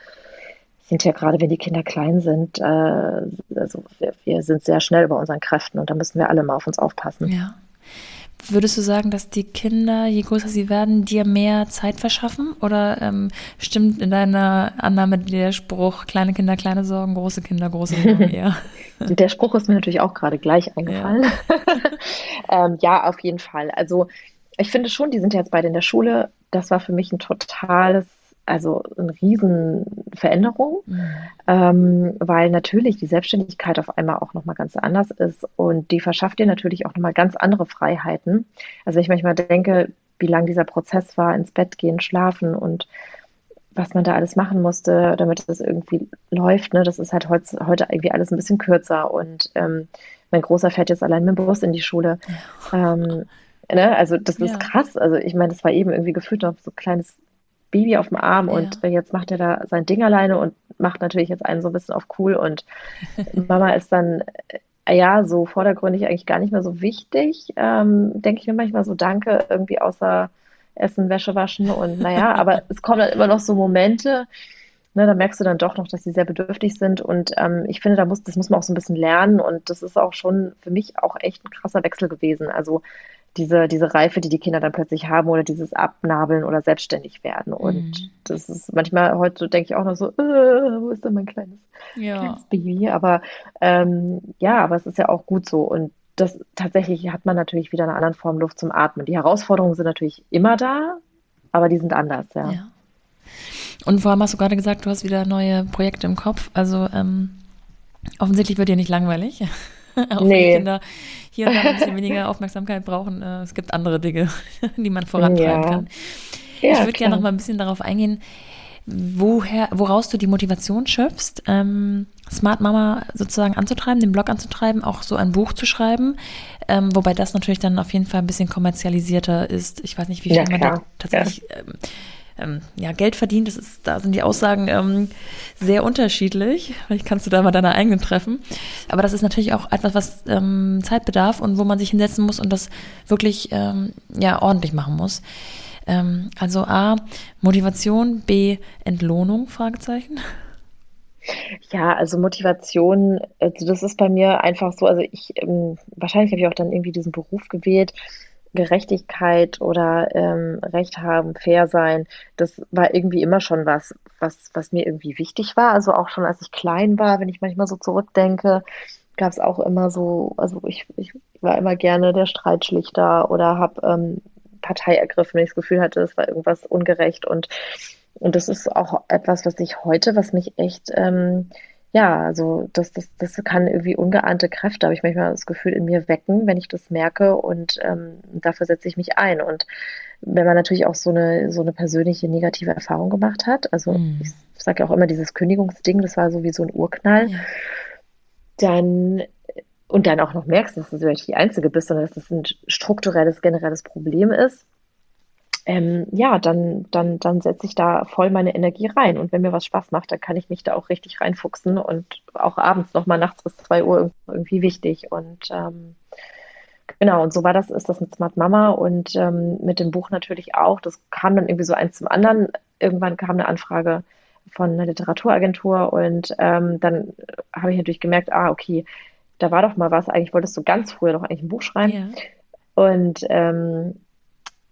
sind ja gerade, wenn die Kinder klein sind, äh, also wir, wir sind sehr schnell über unseren Kräften und da müssen wir alle mal auf uns aufpassen. Ja. Würdest du sagen, dass die Kinder, je größer sie werden, dir mehr Zeit verschaffen? Oder ähm, stimmt in deiner Annahme der Spruch, kleine Kinder, kleine Sorgen, große Kinder, große Sorgen eher? der Spruch ist mir natürlich auch gerade gleich eingefallen. Ja. ähm, ja, auf jeden Fall. Also ich finde schon, die sind jetzt beide in der Schule. Das war für mich ein totales also eine Riesenveränderung, mhm. ähm, weil natürlich die Selbstständigkeit auf einmal auch nochmal ganz anders ist und die verschafft dir natürlich auch nochmal ganz andere Freiheiten. Also ich manchmal denke, wie lang dieser Prozess war, ins Bett gehen, schlafen und was man da alles machen musste, damit das irgendwie läuft. Ne? Das ist halt heutz, heute irgendwie alles ein bisschen kürzer und ähm, mein Großer fährt jetzt allein mit dem Bus in die Schule. Ja. Ähm, ne? Also das ist ja. krass. Also ich meine, das war eben irgendwie gefühlt noch so ein kleines Baby auf dem Arm ja. und jetzt macht er da sein Ding alleine und macht natürlich jetzt einen so ein bisschen auf cool und Mama ist dann äh, ja so vordergründig eigentlich gar nicht mehr so wichtig. Ähm, Denke ich mir manchmal so, danke, irgendwie außer Essen, Wäsche waschen und naja, aber es kommen dann immer noch so Momente, ne, da merkst du dann doch noch, dass sie sehr bedürftig sind und ähm, ich finde, da muss, das muss man auch so ein bisschen lernen und das ist auch schon für mich auch echt ein krasser Wechsel gewesen. Also diese, diese Reife, die die Kinder dann plötzlich haben oder dieses Abnabeln oder selbstständig werden. Und mhm. das ist manchmal heute denke ich auch noch so, äh, wo ist denn mein kleines, ja. kleines Baby? Aber ähm, ja, aber es ist ja auch gut so. Und das tatsächlich hat man natürlich wieder eine andere Form Luft zum Atmen. Die Herausforderungen sind natürlich immer da, aber die sind anders, ja. ja. Und vor allem hast du gerade gesagt, du hast wieder neue Projekte im Kopf. Also ähm, offensichtlich wird dir nicht langweilig. auch nee. die Kinder hier und da ein bisschen weniger Aufmerksamkeit brauchen. Äh, es gibt andere Dinge, die man vorantreiben ja. kann. Ja, ich würde gerne noch mal ein bisschen darauf eingehen, woher, woraus du die Motivation schöpfst, ähm, Smart Mama sozusagen anzutreiben, den Blog anzutreiben, auch so ein Buch zu schreiben, ähm, wobei das natürlich dann auf jeden Fall ein bisschen kommerzialisierter ist. Ich weiß nicht, wie viel ja, man da tatsächlich ähm, ähm, ja, Geld verdient. Das ist, da sind die Aussagen ähm, sehr unterschiedlich. Vielleicht kannst du da mal deine eigenen treffen. Aber das ist natürlich auch etwas, was ähm, Zeit bedarf und wo man sich hinsetzen muss und das wirklich ähm, ja, ordentlich machen muss. Ähm, also A, Motivation, B, Entlohnung, Fragezeichen. Ja, also Motivation, also das ist bei mir einfach so, also ich, ähm, wahrscheinlich habe ich auch dann irgendwie diesen Beruf gewählt, Gerechtigkeit oder ähm, Recht haben, fair sein, das war irgendwie immer schon was, was, was mir irgendwie wichtig war. Also auch schon als ich klein war, wenn ich manchmal so zurückdenke, gab es auch immer so, also ich, ich war immer gerne der Streitschlichter oder habe ähm, Partei ergriffen, wenn ich das Gefühl hatte, es war irgendwas ungerecht und und das ist auch etwas, was ich heute, was mich echt ähm, ja, also das, das, das kann irgendwie ungeahnte Kräfte, habe ich manchmal das Gefühl, in mir wecken, wenn ich das merke und ähm, dafür setze ich mich ein. Und wenn man natürlich auch so eine, so eine persönliche negative Erfahrung gemacht hat, also mhm. ich sage ja auch immer, dieses Kündigungsding, das war so wie so ein Urknall, ja. dann und dann auch noch merkst, dass du nicht die Einzige bist, sondern dass das ein strukturelles, generelles Problem ist, ähm, ja, dann, dann, dann setze ich da voll meine Energie rein. Und wenn mir was Spaß macht, dann kann ich mich da auch richtig reinfuchsen und auch abends nochmal nachts bis zwei Uhr irgendwie wichtig. Und ähm, genau, und so war das, ist das mit Smart Mama und ähm, mit dem Buch natürlich auch. Das kam dann irgendwie so eins zum anderen. Irgendwann kam eine Anfrage von einer Literaturagentur und ähm, dann habe ich natürlich gemerkt, ah, okay, da war doch mal was. Eigentlich wolltest du ganz früher noch eigentlich ein Buch schreiben. Ja. Und ähm,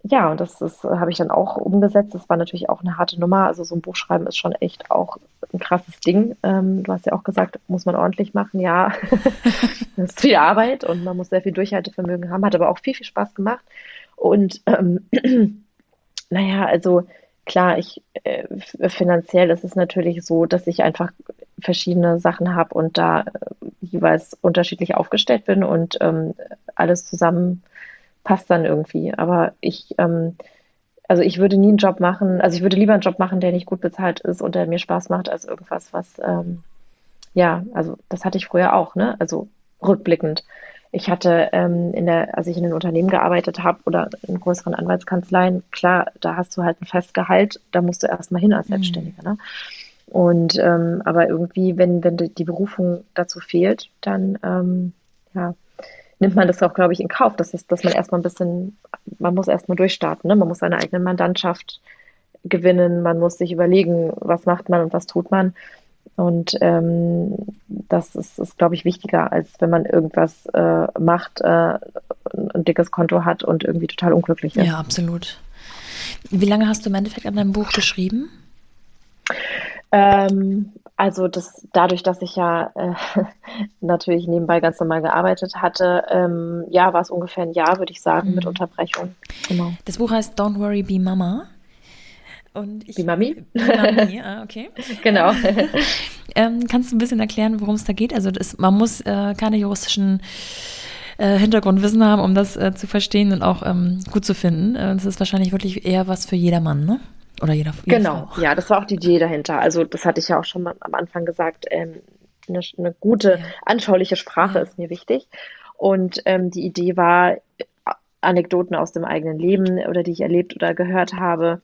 ja, und das, das habe ich dann auch umgesetzt. Das war natürlich auch eine harte Nummer. Also so ein Buch schreiben ist schon echt auch ein krasses Ding. Ähm, du hast ja auch gesagt, muss man ordentlich machen. Ja, das ist viel Arbeit und man muss sehr viel Durchhaltevermögen haben. Hat aber auch viel, viel Spaß gemacht. Und ähm, naja, also klar, ich äh, finanziell ist es natürlich so, dass ich einfach verschiedene Sachen habe und da äh, jeweils unterschiedlich aufgestellt bin und ähm, alles zusammen passt dann irgendwie. Aber ich, ähm, also ich würde nie einen Job machen, also ich würde lieber einen Job machen, der nicht gut bezahlt ist und der mir Spaß macht, als irgendwas, was, ähm, ja, also das hatte ich früher auch, ne? Also rückblickend. Ich hatte ähm, in der, als ich in den Unternehmen gearbeitet habe oder in größeren Anwaltskanzleien, klar, da hast du halt ein Festgehalt, da musst du erstmal hin als mhm. Selbstständiger. Mhm. Ne? Und ähm, aber irgendwie, wenn, wenn die Berufung dazu fehlt, dann ähm, ja, nimmt man das auch, glaube ich, in Kauf. Das ist, dass man erstmal ein bisschen, man muss erstmal durchstarten, ne? Man muss seine eigene Mandantschaft gewinnen, man muss sich überlegen, was macht man und was tut man. Und ähm, das ist, ist glaube ich, wichtiger, als wenn man irgendwas äh, macht, äh, ein dickes Konto hat und irgendwie total unglücklich ist. Ja, absolut. Wie lange hast du im Endeffekt an deinem Buch geschrieben? Ähm, also das, dadurch, dass ich ja äh, natürlich nebenbei ganz normal gearbeitet hatte, ähm, ja, war es ungefähr ein Jahr, würde ich sagen, mhm. mit Unterbrechung. Genau. Das Buch heißt Don't Worry, Be Mama. Und ich, Be Mami? Be Mami, ah, okay. genau. ähm, kannst du ein bisschen erklären, worum es da geht? Also das, man muss äh, keine juristischen äh, Hintergrundwissen haben, um das äh, zu verstehen und auch ähm, gut zu finden. Äh, das ist wahrscheinlich wirklich eher was für jedermann, ne? Oder jeder, jede Genau, Frau. ja, das war auch die Idee dahinter. Also das hatte ich ja auch schon mal am Anfang gesagt. Ähm, eine, eine, gute, anschauliche Sprache ja. ist mir wichtig. Und ähm, die Idee war, Anekdoten aus dem eigenen Leben oder die ich erlebt oder gehört habe,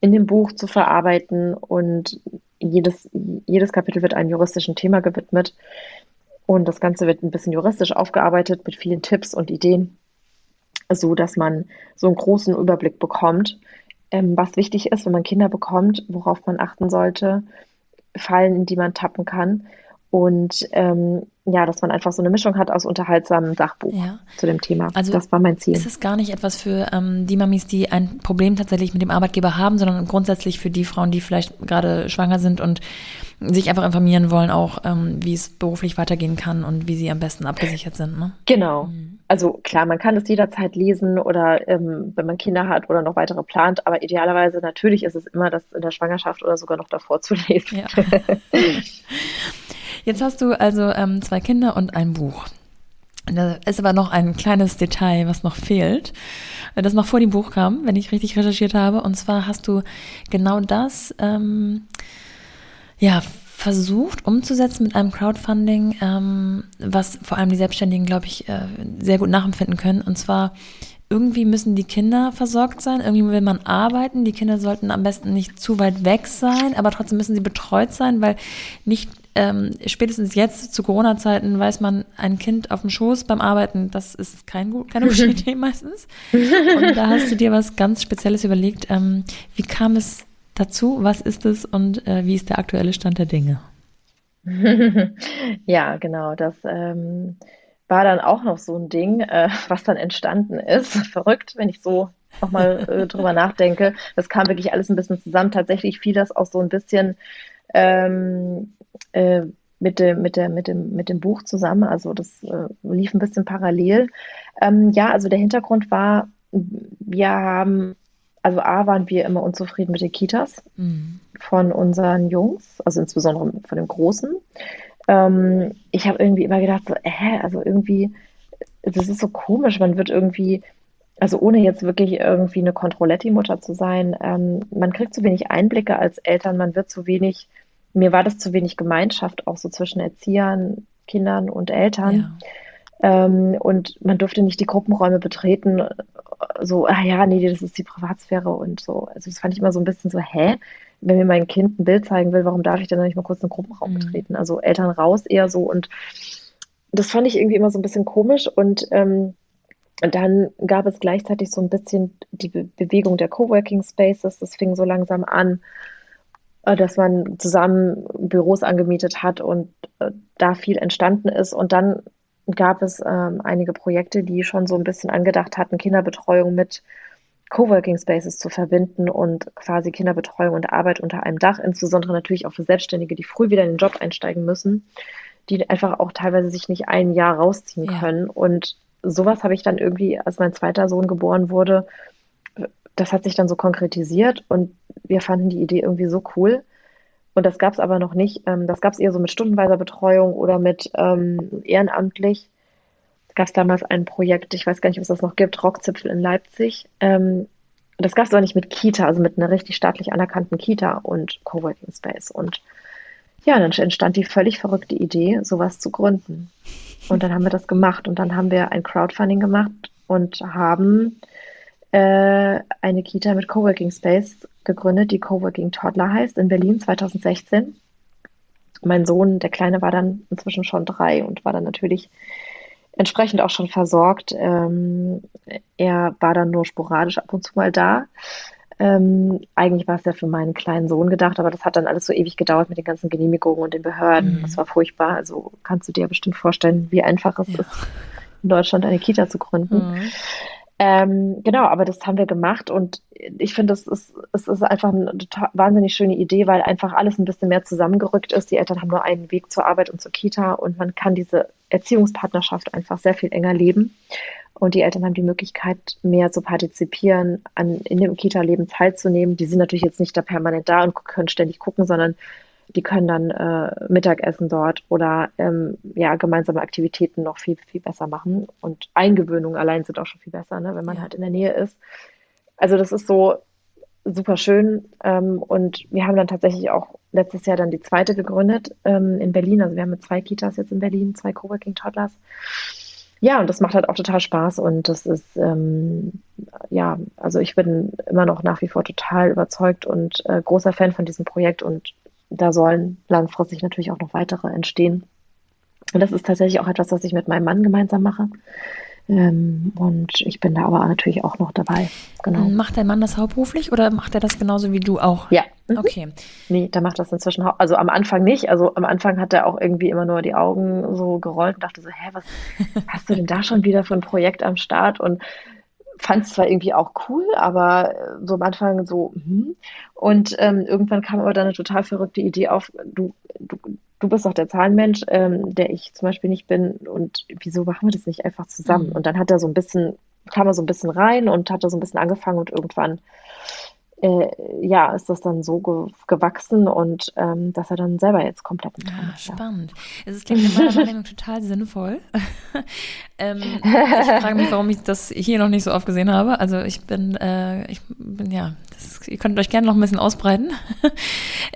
in dem Buch zu verarbeiten. Und jedes, jedes Kapitel wird einem juristischen Thema gewidmet. Und das Ganze wird ein bisschen juristisch aufgearbeitet mit vielen Tipps und Ideen, so dass man so einen großen Überblick bekommt ähm, was wichtig ist, wenn man Kinder bekommt, worauf man achten sollte, Fallen, in die man tappen kann. Und ähm, ja, dass man einfach so eine Mischung hat aus unterhaltsamem Sachbuch ja. zu dem Thema. Also das war mein Ziel. Ist es gar nicht etwas für ähm, die Mamis, die ein Problem tatsächlich mit dem Arbeitgeber haben, sondern grundsätzlich für die Frauen, die vielleicht gerade schwanger sind und sich einfach informieren wollen, auch ähm, wie es beruflich weitergehen kann und wie sie am besten abgesichert sind. Ne? Genau. Mhm also klar, man kann es jederzeit lesen oder ähm, wenn man Kinder hat oder noch weitere plant, aber idealerweise natürlich ist es immer, das in der Schwangerschaft oder sogar noch davor zu lesen. Ja. Jetzt hast du also ähm, zwei Kinder und ein Buch. Da ist aber noch ein kleines Detail, was noch fehlt, das noch vor dem Buch kam, wenn ich richtig recherchiert habe. Und zwar hast du genau das, ähm, ja, versucht umzusetzen mit einem Crowdfunding, ähm, was vor allem die Selbstständigen, glaube ich, äh, sehr gut nachempfinden können. Und zwar irgendwie müssen die Kinder versorgt sein, irgendwie will man arbeiten. Die Kinder sollten am besten nicht zu weit weg sein, aber trotzdem müssen sie betreut sein, weil nicht ähm, spätestens jetzt zu Corona-Zeiten weiß man, ein Kind auf dem Schoß beim Arbeiten, das ist kein, keine gute Idee meistens. Und da hast du dir was ganz Spezielles überlegt. Ähm, wie kam es dazu? Was ist es und äh, wie ist der aktuelle Stand der Dinge? ja, genau. Das ähm, war dann auch noch so ein Ding, äh, was dann entstanden ist. Verrückt, wenn ich so nochmal äh, drüber nachdenke. Das kam wirklich alles ein bisschen zusammen. Tatsächlich fiel das auch so ein bisschen ähm, äh, mit, dem, mit, der, mit, dem, mit dem Buch zusammen. Also das äh, lief ein bisschen parallel. Ähm, ja, also der Hintergrund war, wir haben, also A, waren wir immer unzufrieden mit den Kitas mhm. von unseren Jungs, also insbesondere von dem Großen. Ähm, ich habe irgendwie immer gedacht, so, äh, also irgendwie, das ist so komisch, man wird irgendwie, also ohne jetzt wirklich irgendwie eine Controletti-Mutter zu sein, ähm, man kriegt zu wenig Einblicke als Eltern, man wird zu wenig, mir war das zu wenig Gemeinschaft auch so zwischen Erziehern, Kindern und Eltern. Ja. Ähm, und man durfte nicht die Gruppenräume betreten, so, ah ja, nee, das ist die Privatsphäre und so. Also das fand ich immer so ein bisschen so, hä? wenn mir mein Kind ein Bild zeigen will, warum darf ich denn nicht mal kurz einen Gruppenraum mhm. betreten? Also Eltern raus eher so und das fand ich irgendwie immer so ein bisschen komisch und ähm, dann gab es gleichzeitig so ein bisschen die Be Bewegung der Coworking Spaces. Das fing so langsam an, äh, dass man zusammen Büros angemietet hat und äh, da viel entstanden ist. Und dann gab es ähm, einige Projekte, die schon so ein bisschen angedacht hatten, Kinderbetreuung mit Coworking Spaces zu verbinden und quasi Kinderbetreuung und Arbeit unter einem Dach, insbesondere natürlich auch für Selbstständige, die früh wieder in den Job einsteigen müssen, die einfach auch teilweise sich nicht ein Jahr rausziehen ja. können. Und sowas habe ich dann irgendwie, als mein zweiter Sohn geboren wurde, das hat sich dann so konkretisiert und wir fanden die Idee irgendwie so cool. Und das gab es aber noch nicht. Ähm, das gab es eher so mit stundenweiser Betreuung oder mit ähm, ehrenamtlich gab damals ein Projekt, ich weiß gar nicht, ob es das noch gibt, Rockzipfel in Leipzig. Ähm, das gab es aber nicht mit Kita, also mit einer richtig staatlich anerkannten Kita und Coworking Space. Und ja, dann entstand die völlig verrückte Idee, sowas zu gründen. Und dann haben wir das gemacht und dann haben wir ein Crowdfunding gemacht und haben äh, eine Kita mit Coworking Space gegründet, die Coworking Toddler heißt, in Berlin 2016. Mein Sohn, der Kleine, war dann inzwischen schon drei und war dann natürlich entsprechend auch schon versorgt. Ähm, er war dann nur sporadisch ab und zu mal da. Ähm, eigentlich war es ja für meinen kleinen Sohn gedacht, aber das hat dann alles so ewig gedauert mit den ganzen Genehmigungen und den Behörden. Mhm. Das war furchtbar. Also kannst du dir bestimmt vorstellen, wie einfach es ja. ist, in Deutschland eine Kita zu gründen. Mhm. Ähm, genau, aber das haben wir gemacht und ich finde, es ist, es ist einfach eine total, wahnsinnig schöne Idee, weil einfach alles ein bisschen mehr zusammengerückt ist. Die Eltern haben nur einen Weg zur Arbeit und zur Kita und man kann diese Erziehungspartnerschaft einfach sehr viel enger leben. Und die Eltern haben die Möglichkeit, mehr zu partizipieren, an, in dem Kita-Leben teilzunehmen. Die sind natürlich jetzt nicht da permanent da und können ständig gucken, sondern die können dann äh, Mittagessen dort oder ähm, ja, gemeinsame Aktivitäten noch viel, viel besser machen. Und Eingewöhnung allein sind auch schon viel besser, ne, wenn man ja. halt in der Nähe ist. Also das ist so super schön. Ähm, und wir haben dann tatsächlich auch letztes Jahr dann die zweite gegründet ähm, in Berlin. Also wir haben mit zwei Kitas jetzt in Berlin, zwei Coworking Toddlers. Ja, und das macht halt auch total Spaß und das ist, ähm, ja, also ich bin immer noch nach wie vor total überzeugt und äh, großer Fan von diesem Projekt und da sollen langfristig natürlich auch noch weitere entstehen. Und das ist tatsächlich auch etwas, was ich mit meinem Mann gemeinsam mache. Ähm, und ich bin da aber natürlich auch noch dabei. Genau. Macht dein Mann das hauptberuflich oder macht er das genauso wie du auch? Ja. Mhm. Okay. Nee, der macht das inzwischen, also am Anfang nicht. Also am Anfang hat er auch irgendwie immer nur die Augen so gerollt und dachte so, hä, was hast du denn da schon wieder für ein Projekt am Start? Und fand es zwar irgendwie auch cool, aber so am Anfang so, hm. Und ähm, irgendwann kam aber dann eine total verrückte Idee auf, du, du, du bist doch der Zahlenmensch, ähm, der ich zum Beispiel nicht bin und wieso machen wir das nicht einfach zusammen? Mhm. Und dann hat er so ein bisschen, kam er so ein bisschen rein und hat da so ein bisschen angefangen und irgendwann äh, ja, ist das dann so ge gewachsen und ähm, dass er dann selber jetzt komplett mit ah, Spannend. Ja. Es klingt in meiner Wahrnehmung total sinnvoll. ähm, ich frage mich, warum ich das hier noch nicht so oft gesehen habe. Also ich bin, äh, ich bin ja, das, ihr könnt euch gerne noch ein bisschen ausbreiten.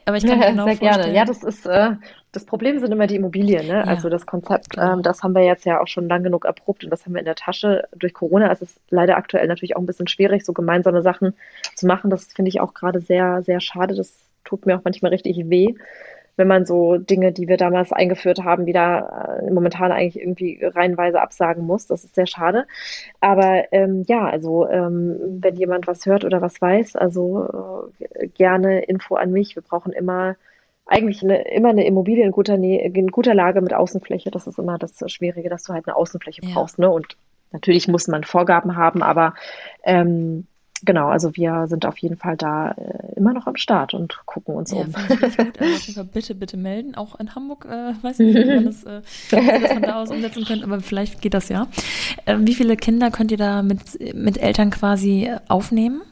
Aber ich kann ja, genau sehr vorstellen. gerne. Ja, das ist äh, das Problem sind immer die Immobilien, ne? Ja. Also das Konzept, genau. ähm, das haben wir jetzt ja auch schon lang genug erprobt und das haben wir in der Tasche. Durch Corona ist es leider aktuell natürlich auch ein bisschen schwierig, so gemeinsame Sachen zu machen. Das finde ich auch gerade sehr, sehr schade. Das tut mir auch manchmal richtig weh, wenn man so Dinge, die wir damals eingeführt haben, wieder äh, momentan eigentlich irgendwie reihenweise absagen muss. Das ist sehr schade. Aber ähm, ja, also ähm, wenn jemand was hört oder was weiß, also äh, gerne Info an mich. Wir brauchen immer eigentlich eine, immer eine Immobilie in guter, Nähe, in guter Lage mit Außenfläche. Das ist immer das Schwierige, dass du halt eine Außenfläche ja. brauchst. Ne? Und natürlich muss man Vorgaben haben, aber ähm, genau, also wir sind auf jeden Fall da äh, immer noch am Start und gucken uns ja, um. Also bitte, bitte melden. Auch in Hamburg, äh, weiß nicht, wie man das, äh, das von da aus umsetzen könnt, aber vielleicht geht das ja. Ähm, wie viele Kinder könnt ihr da mit, mit Eltern quasi aufnehmen?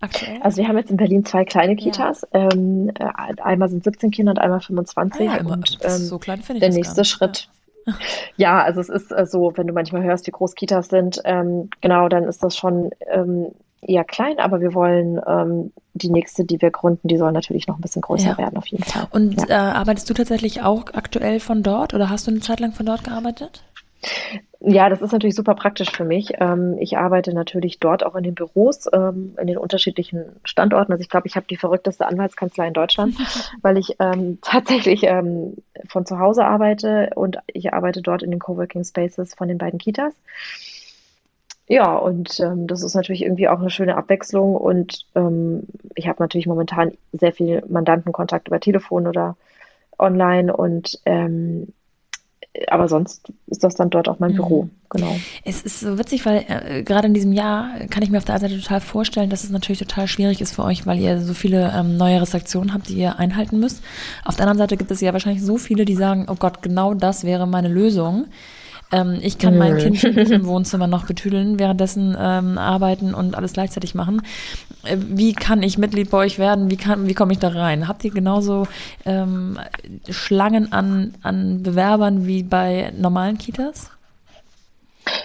Aktuell? Also wir haben jetzt in Berlin zwei kleine Kitas. Ja. Ähm, äh, einmal sind 17 Kinder und einmal 25. Ah, ja, und ähm, so klein ich der nächste Schritt. Ja. ja. also es ist äh, so, wenn du manchmal hörst, wie groß Kitas sind, ähm, genau, dann ist das schon ähm, eher klein, aber wir wollen ähm, die nächste, die wir gründen, die soll natürlich noch ein bisschen größer werden, auf jeden Fall. Und äh, arbeitest du tatsächlich auch aktuell von dort oder hast du eine Zeit lang von dort gearbeitet? Ja, das ist natürlich super praktisch für mich. Ähm, ich arbeite natürlich dort auch in den Büros, ähm, in den unterschiedlichen Standorten. Also ich glaube, ich habe die verrückteste Anwaltskanzlei in Deutschland, weil ich ähm, tatsächlich von zu Hause arbeite und ich arbeite dort in den Coworking Spaces von den beiden Kitas. Ja, und ähm, das ist natürlich irgendwie auch eine schöne Abwechslung und ähm, ich habe natürlich momentan sehr viel Mandantenkontakt über Telefon oder online und ähm, aber sonst ist das dann dort auch mein mhm. Büro, genau. Es ist so witzig, weil äh, gerade in diesem Jahr kann ich mir auf der einen Seite total vorstellen, dass es natürlich total schwierig ist für euch, weil ihr so viele ähm, neue Restriktionen habt, die ihr einhalten müsst. Auf der anderen Seite gibt es ja wahrscheinlich so viele, die sagen, oh Gott, genau das wäre meine Lösung. Ähm, ich kann mein Kind nicht im Wohnzimmer noch betüdeln, währenddessen ähm, arbeiten und alles gleichzeitig machen. Äh, wie kann ich Mitglied bei euch werden? Wie, kann, wie komme ich da rein? Habt ihr genauso ähm, Schlangen an, an Bewerbern wie bei normalen Kitas?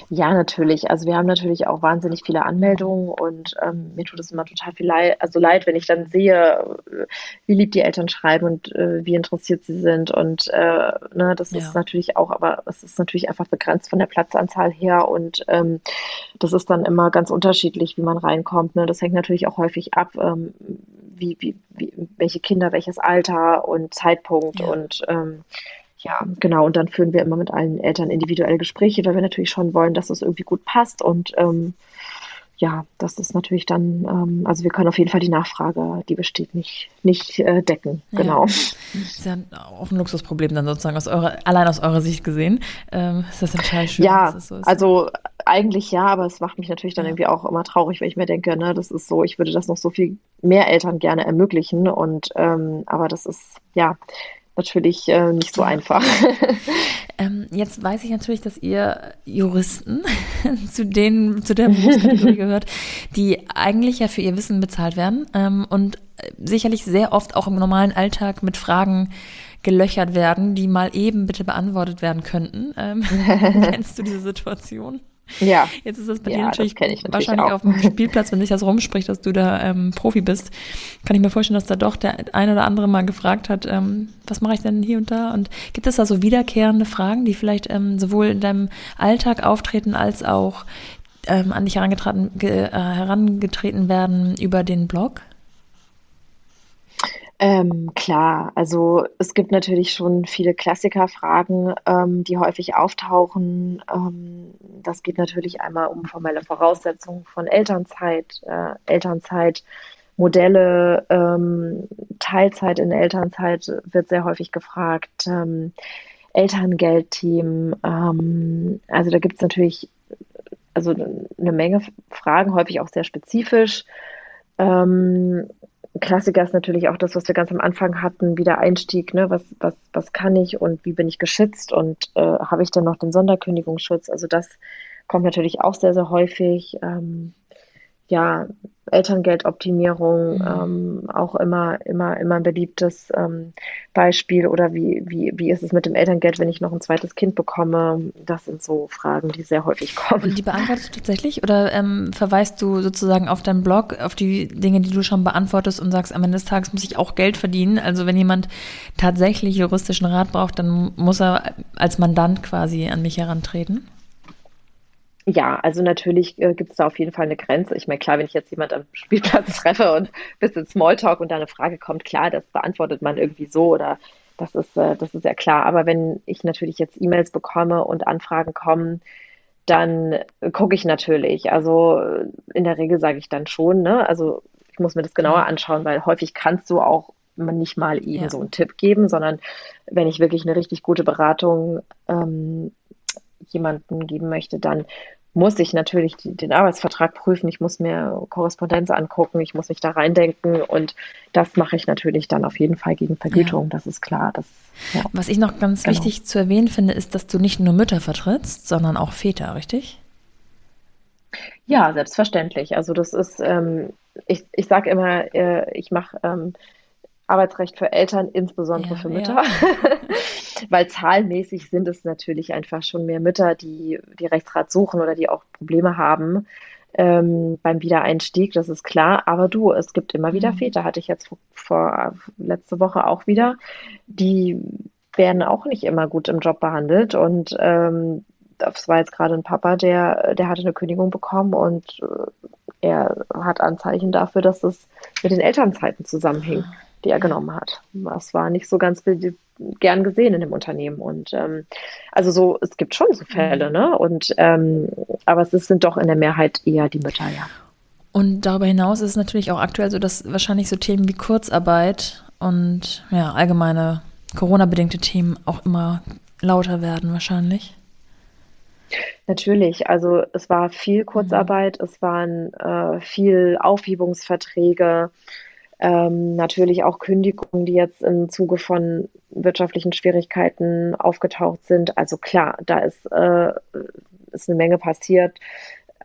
Ja, natürlich. Also wir haben natürlich auch wahnsinnig viele Anmeldungen und ähm, mir tut es immer total viel leid, also leid, wenn ich dann sehe, wie lieb die Eltern schreiben und äh, wie interessiert sie sind. Und äh, ne, das ja. ist natürlich auch, aber es ist natürlich einfach begrenzt von der Platzanzahl her und ähm, das ist dann immer ganz unterschiedlich, wie man reinkommt. Ne? Das hängt natürlich auch häufig ab, ähm, wie, wie, wie, welche Kinder, welches Alter und Zeitpunkt ja. und ähm, ja, genau. Und dann führen wir immer mit allen Eltern individuelle Gespräche, weil wir natürlich schon wollen, dass es irgendwie gut passt. Und ähm, ja, das ist natürlich dann, ähm, also wir können auf jeden Fall die Nachfrage, die besteht, nicht, nicht äh, decken. Genau. Ja. Ist ja auch ein Luxusproblem dann sozusagen aus eurer, allein aus eurer Sicht gesehen. Ähm, ist das total schön, ja, dass es so ist. Also eigentlich ja, aber es macht mich natürlich dann irgendwie auch immer traurig, weil ich mir denke, ne, das ist so, ich würde das noch so viel mehr Eltern gerne ermöglichen. Und ähm, aber das ist, ja, natürlich äh, nicht so einfach. ähm, jetzt weiß ich natürlich, dass ihr Juristen zu denen, zu der Berufskategorie gehört, die eigentlich ja für ihr Wissen bezahlt werden ähm, und sicherlich sehr oft auch im normalen Alltag mit Fragen gelöchert werden, die mal eben bitte beantwortet werden könnten. Ähm, kennst du diese Situation? Ja. Jetzt ist das bei ja, dir natürlich, natürlich wahrscheinlich auch. auf dem Spielplatz, wenn sich das rumspricht, dass du da ähm, Profi bist, kann ich mir vorstellen, dass da doch der ein oder andere mal gefragt hat, ähm, was mache ich denn hier und da? Und gibt es da so wiederkehrende Fragen, die vielleicht ähm, sowohl in deinem Alltag auftreten als auch ähm, an dich herangetreten, äh, herangetreten werden über den Blog? Ähm, klar, also es gibt natürlich schon viele Klassikerfragen, ähm, die häufig auftauchen. Ähm, das geht natürlich einmal um formelle Voraussetzungen von Elternzeit, äh, Elternzeit, Modelle, ähm, Teilzeit in Elternzeit wird sehr häufig gefragt, ähm, Elterngeldteam. Ähm, also da gibt es natürlich also eine Menge Fragen, häufig auch sehr spezifisch. Ähm, Klassiker ist natürlich auch das, was wir ganz am Anfang hatten, wie der Einstieg, ne? was, was, was kann ich und wie bin ich geschützt und äh, habe ich dann noch den Sonderkündigungsschutz? Also das kommt natürlich auch sehr, sehr häufig. Ähm, ja, Elterngeldoptimierung, mhm. ähm, auch immer, immer, immer ein beliebtes ähm, Beispiel. Oder wie, wie, wie ist es mit dem Elterngeld, wenn ich noch ein zweites Kind bekomme? Das sind so Fragen, die sehr häufig kommen. Und die beantwortest du tatsächlich oder ähm, verweist du sozusagen auf deinem Blog auf die Dinge, die du schon beantwortest und sagst, am Ende des Tages muss ich auch Geld verdienen? Also wenn jemand tatsächlich juristischen Rat braucht, dann muss er als Mandant quasi an mich herantreten? Ja, also natürlich äh, gibt es da auf jeden Fall eine Grenze. Ich meine, klar, wenn ich jetzt jemand am Spielplatz treffe und bisschen Smalltalk und da eine Frage kommt, klar, das beantwortet man irgendwie so oder das ist, äh, das ist ja klar. Aber wenn ich natürlich jetzt E-Mails bekomme und Anfragen kommen, dann gucke ich natürlich. Also in der Regel sage ich dann schon, ne? Also ich muss mir das genauer anschauen, weil häufig kannst du auch nicht mal eben ja. so einen Tipp geben, sondern wenn ich wirklich eine richtig gute Beratung ähm, jemanden geben möchte, dann muss ich natürlich den Arbeitsvertrag prüfen, ich muss mir Korrespondenz angucken, ich muss mich da reindenken und das mache ich natürlich dann auf jeden Fall gegen Vergütung, ja. das ist klar. Das, ja. Was ich noch ganz genau. wichtig zu erwähnen finde, ist, dass du nicht nur Mütter vertrittst, sondern auch Väter, richtig? Ja, selbstverständlich. Also das ist, ähm, ich, ich sage immer, äh, ich mache ähm, Arbeitsrecht für Eltern, insbesondere ja, für Mütter. Ja. Weil zahlenmäßig sind es natürlich einfach schon mehr Mütter, die, die Rechtsrat suchen oder die auch Probleme haben ähm, beim Wiedereinstieg, das ist klar. Aber du, es gibt immer wieder mhm. Väter, hatte ich jetzt vor, vor letzte Woche auch wieder, die werden auch nicht immer gut im Job behandelt und ähm, das war jetzt gerade ein Papa, der, der hatte eine Kündigung bekommen und äh, er hat Anzeichen dafür, dass es mit den Elternzeiten zusammenhing. Die er genommen hat. Das war nicht so ganz gern gesehen in dem Unternehmen. Und ähm, also so, es gibt schon so Fälle, mhm. ne? Und ähm, aber es sind doch in der Mehrheit eher die Mütter, ja. Und darüber hinaus ist es natürlich auch aktuell so, dass wahrscheinlich so Themen wie Kurzarbeit und ja, allgemeine Corona-bedingte Themen auch immer lauter werden, wahrscheinlich. Natürlich, also es war viel. Kurzarbeit, mhm. es waren äh, viel Aufhebungsverträge, ähm, natürlich auch Kündigungen, die jetzt im Zuge von wirtschaftlichen Schwierigkeiten aufgetaucht sind. Also klar, da ist, äh, ist eine Menge passiert.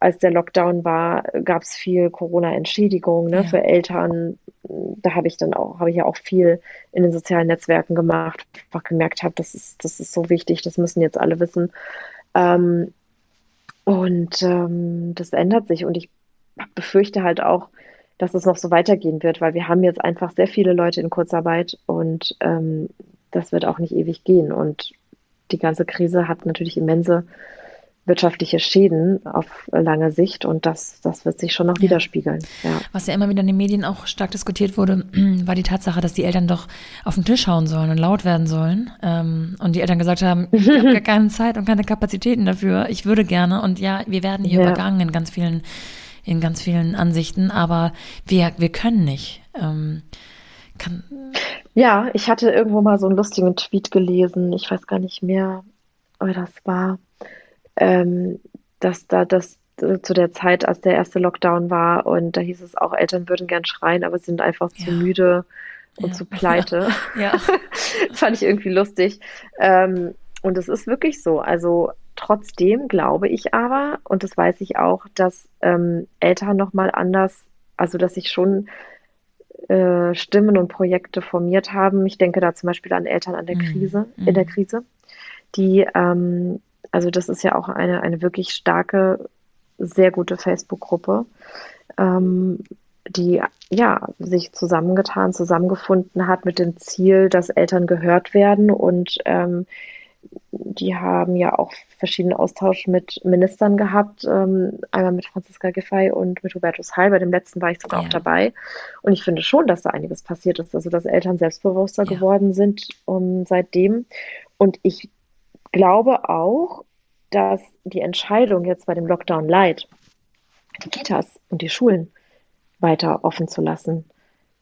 Als der Lockdown war, gab es viel Corona-Entschädigung ne, ja. für Eltern. Da habe ich dann auch, habe ich ja auch viel in den sozialen Netzwerken gemacht, einfach gemerkt habe, das ist, das ist so wichtig, das müssen jetzt alle wissen. Ähm, und ähm, das ändert sich und ich befürchte halt auch, dass es noch so weitergehen wird, weil wir haben jetzt einfach sehr viele Leute in Kurzarbeit und ähm, das wird auch nicht ewig gehen. Und die ganze Krise hat natürlich immense wirtschaftliche Schäden auf lange Sicht und das, das wird sich schon noch ja. widerspiegeln. Ja. Was ja immer wieder in den Medien auch stark diskutiert wurde, war die Tatsache, dass die Eltern doch auf den Tisch schauen sollen und laut werden sollen. Ähm, und die Eltern gesagt haben, ich habe gar keine Zeit und keine Kapazitäten dafür. Ich würde gerne. Und ja, wir werden hier ja. übergangen in ganz vielen in ganz vielen Ansichten, aber wir, wir können nicht. Ähm, kann ja, ich hatte irgendwo mal so einen lustigen Tweet gelesen, ich weiß gar nicht mehr, wer das war, ähm, dass da das zu der Zeit, als der erste Lockdown war und da hieß es auch, Eltern würden gern schreien, aber sind einfach zu ja. müde und ja. zu pleite. Ja. Fand ich irgendwie lustig. Ähm, und es ist wirklich so. Also Trotzdem glaube ich aber, und das weiß ich auch, dass ähm, Eltern nochmal anders, also dass sich schon äh, Stimmen und Projekte formiert haben. Ich denke da zum Beispiel an Eltern an der mhm. Krise, mhm. in der Krise, die, ähm, also das ist ja auch eine, eine wirklich starke, sehr gute Facebook-Gruppe, ähm, die ja sich zusammengetan, zusammengefunden hat mit dem Ziel, dass Eltern gehört werden und ähm, die haben ja auch verschiedenen Austausch mit Ministern gehabt, ähm, einmal mit Franziska Giffey und mit Hubertus Heil. Bei dem letzten war ich sogar ja. auch dabei. Und ich finde schon, dass da einiges passiert ist, also dass Eltern selbstbewusster ja. geworden sind um, seitdem. Und ich glaube auch, dass die Entscheidung jetzt bei dem Lockdown Light, die Kitas und die Schulen weiter offen zu lassen,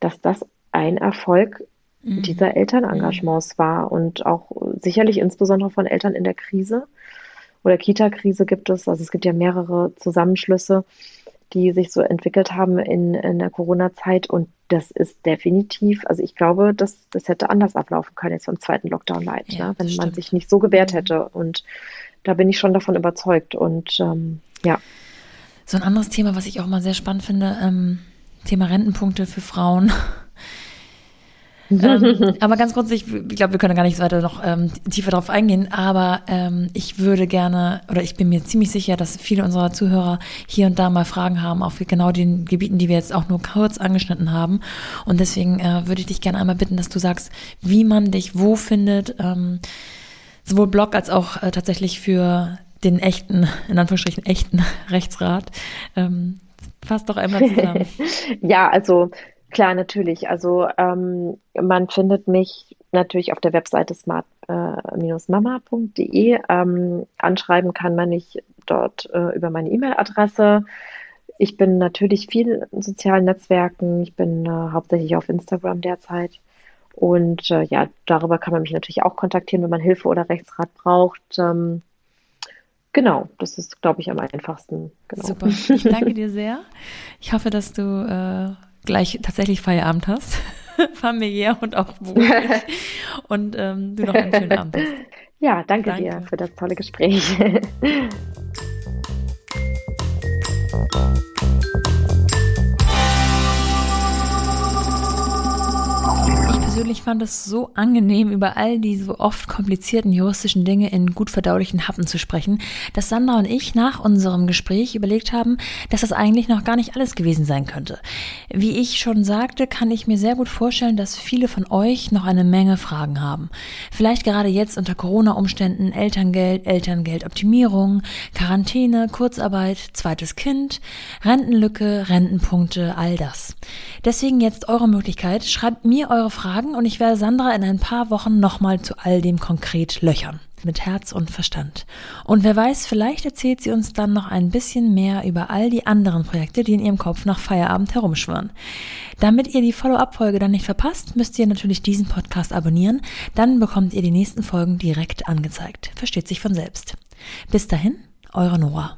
dass das ein Erfolg Mhm. dieser Elternengagements war und auch sicherlich insbesondere von Eltern in der Krise oder Kita-Krise gibt es. Also es gibt ja mehrere Zusammenschlüsse, die sich so entwickelt haben in, in der Corona-Zeit und das ist definitiv, also ich glaube, das, das hätte anders ablaufen können jetzt beim zweiten Lockdown Light, ja, ne? wenn man sich nicht so gewehrt mhm. hätte und da bin ich schon davon überzeugt und ähm, ja. So ein anderes Thema, was ich auch mal sehr spannend finde, ähm, Thema Rentenpunkte für Frauen ähm, aber ganz kurz, ich, glaube, wir können gar nicht weiter noch ähm, tiefer darauf eingehen, aber ähm, ich würde gerne, oder ich bin mir ziemlich sicher, dass viele unserer Zuhörer hier und da mal Fragen haben auf genau den Gebieten, die wir jetzt auch nur kurz angeschnitten haben. Und deswegen äh, würde ich dich gerne einmal bitten, dass du sagst, wie man dich wo findet, ähm, sowohl Blog als auch äh, tatsächlich für den echten, in Anführungsstrichen echten Rechtsrat. Ähm, fass doch einmal zusammen. ja, also Klar, natürlich. Also ähm, man findet mich natürlich auf der Webseite smart-mama.de. Äh, ähm, anschreiben kann man mich dort äh, über meine E-Mail-Adresse. Ich bin natürlich viel in sozialen Netzwerken. Ich bin äh, hauptsächlich auf Instagram derzeit. Und äh, ja, darüber kann man mich natürlich auch kontaktieren, wenn man Hilfe oder Rechtsrat braucht. Ähm, genau, das ist, glaube ich, am einfachsten. Genau. Super. Ich danke dir sehr. Ich hoffe, dass du äh, gleich tatsächlich Feierabend hast. Familiär und auch beruflich. und ähm, du noch einen schönen Abend hast. Ja, danke, danke dir für das tolle Gespräch. persönlich fand es so angenehm, über all diese oft komplizierten juristischen Dinge in gut verdaulichen Happen zu sprechen, dass Sandra und ich nach unserem Gespräch überlegt haben, dass das eigentlich noch gar nicht alles gewesen sein könnte. Wie ich schon sagte, kann ich mir sehr gut vorstellen, dass viele von euch noch eine Menge Fragen haben. Vielleicht gerade jetzt unter Corona-Umständen Elterngeld, Elterngeldoptimierung, Quarantäne, Kurzarbeit, zweites Kind, Rentenlücke, Rentenpunkte, all das. Deswegen jetzt eure Möglichkeit, schreibt mir eure Fragen und ich werde Sandra in ein paar Wochen nochmal zu all dem konkret löchern. Mit Herz und Verstand. Und wer weiß, vielleicht erzählt sie uns dann noch ein bisschen mehr über all die anderen Projekte, die in ihrem Kopf nach Feierabend herumschwirren. Damit ihr die Follow-up-Folge dann nicht verpasst, müsst ihr natürlich diesen Podcast abonnieren. Dann bekommt ihr die nächsten Folgen direkt angezeigt. Versteht sich von selbst. Bis dahin, eure Nora.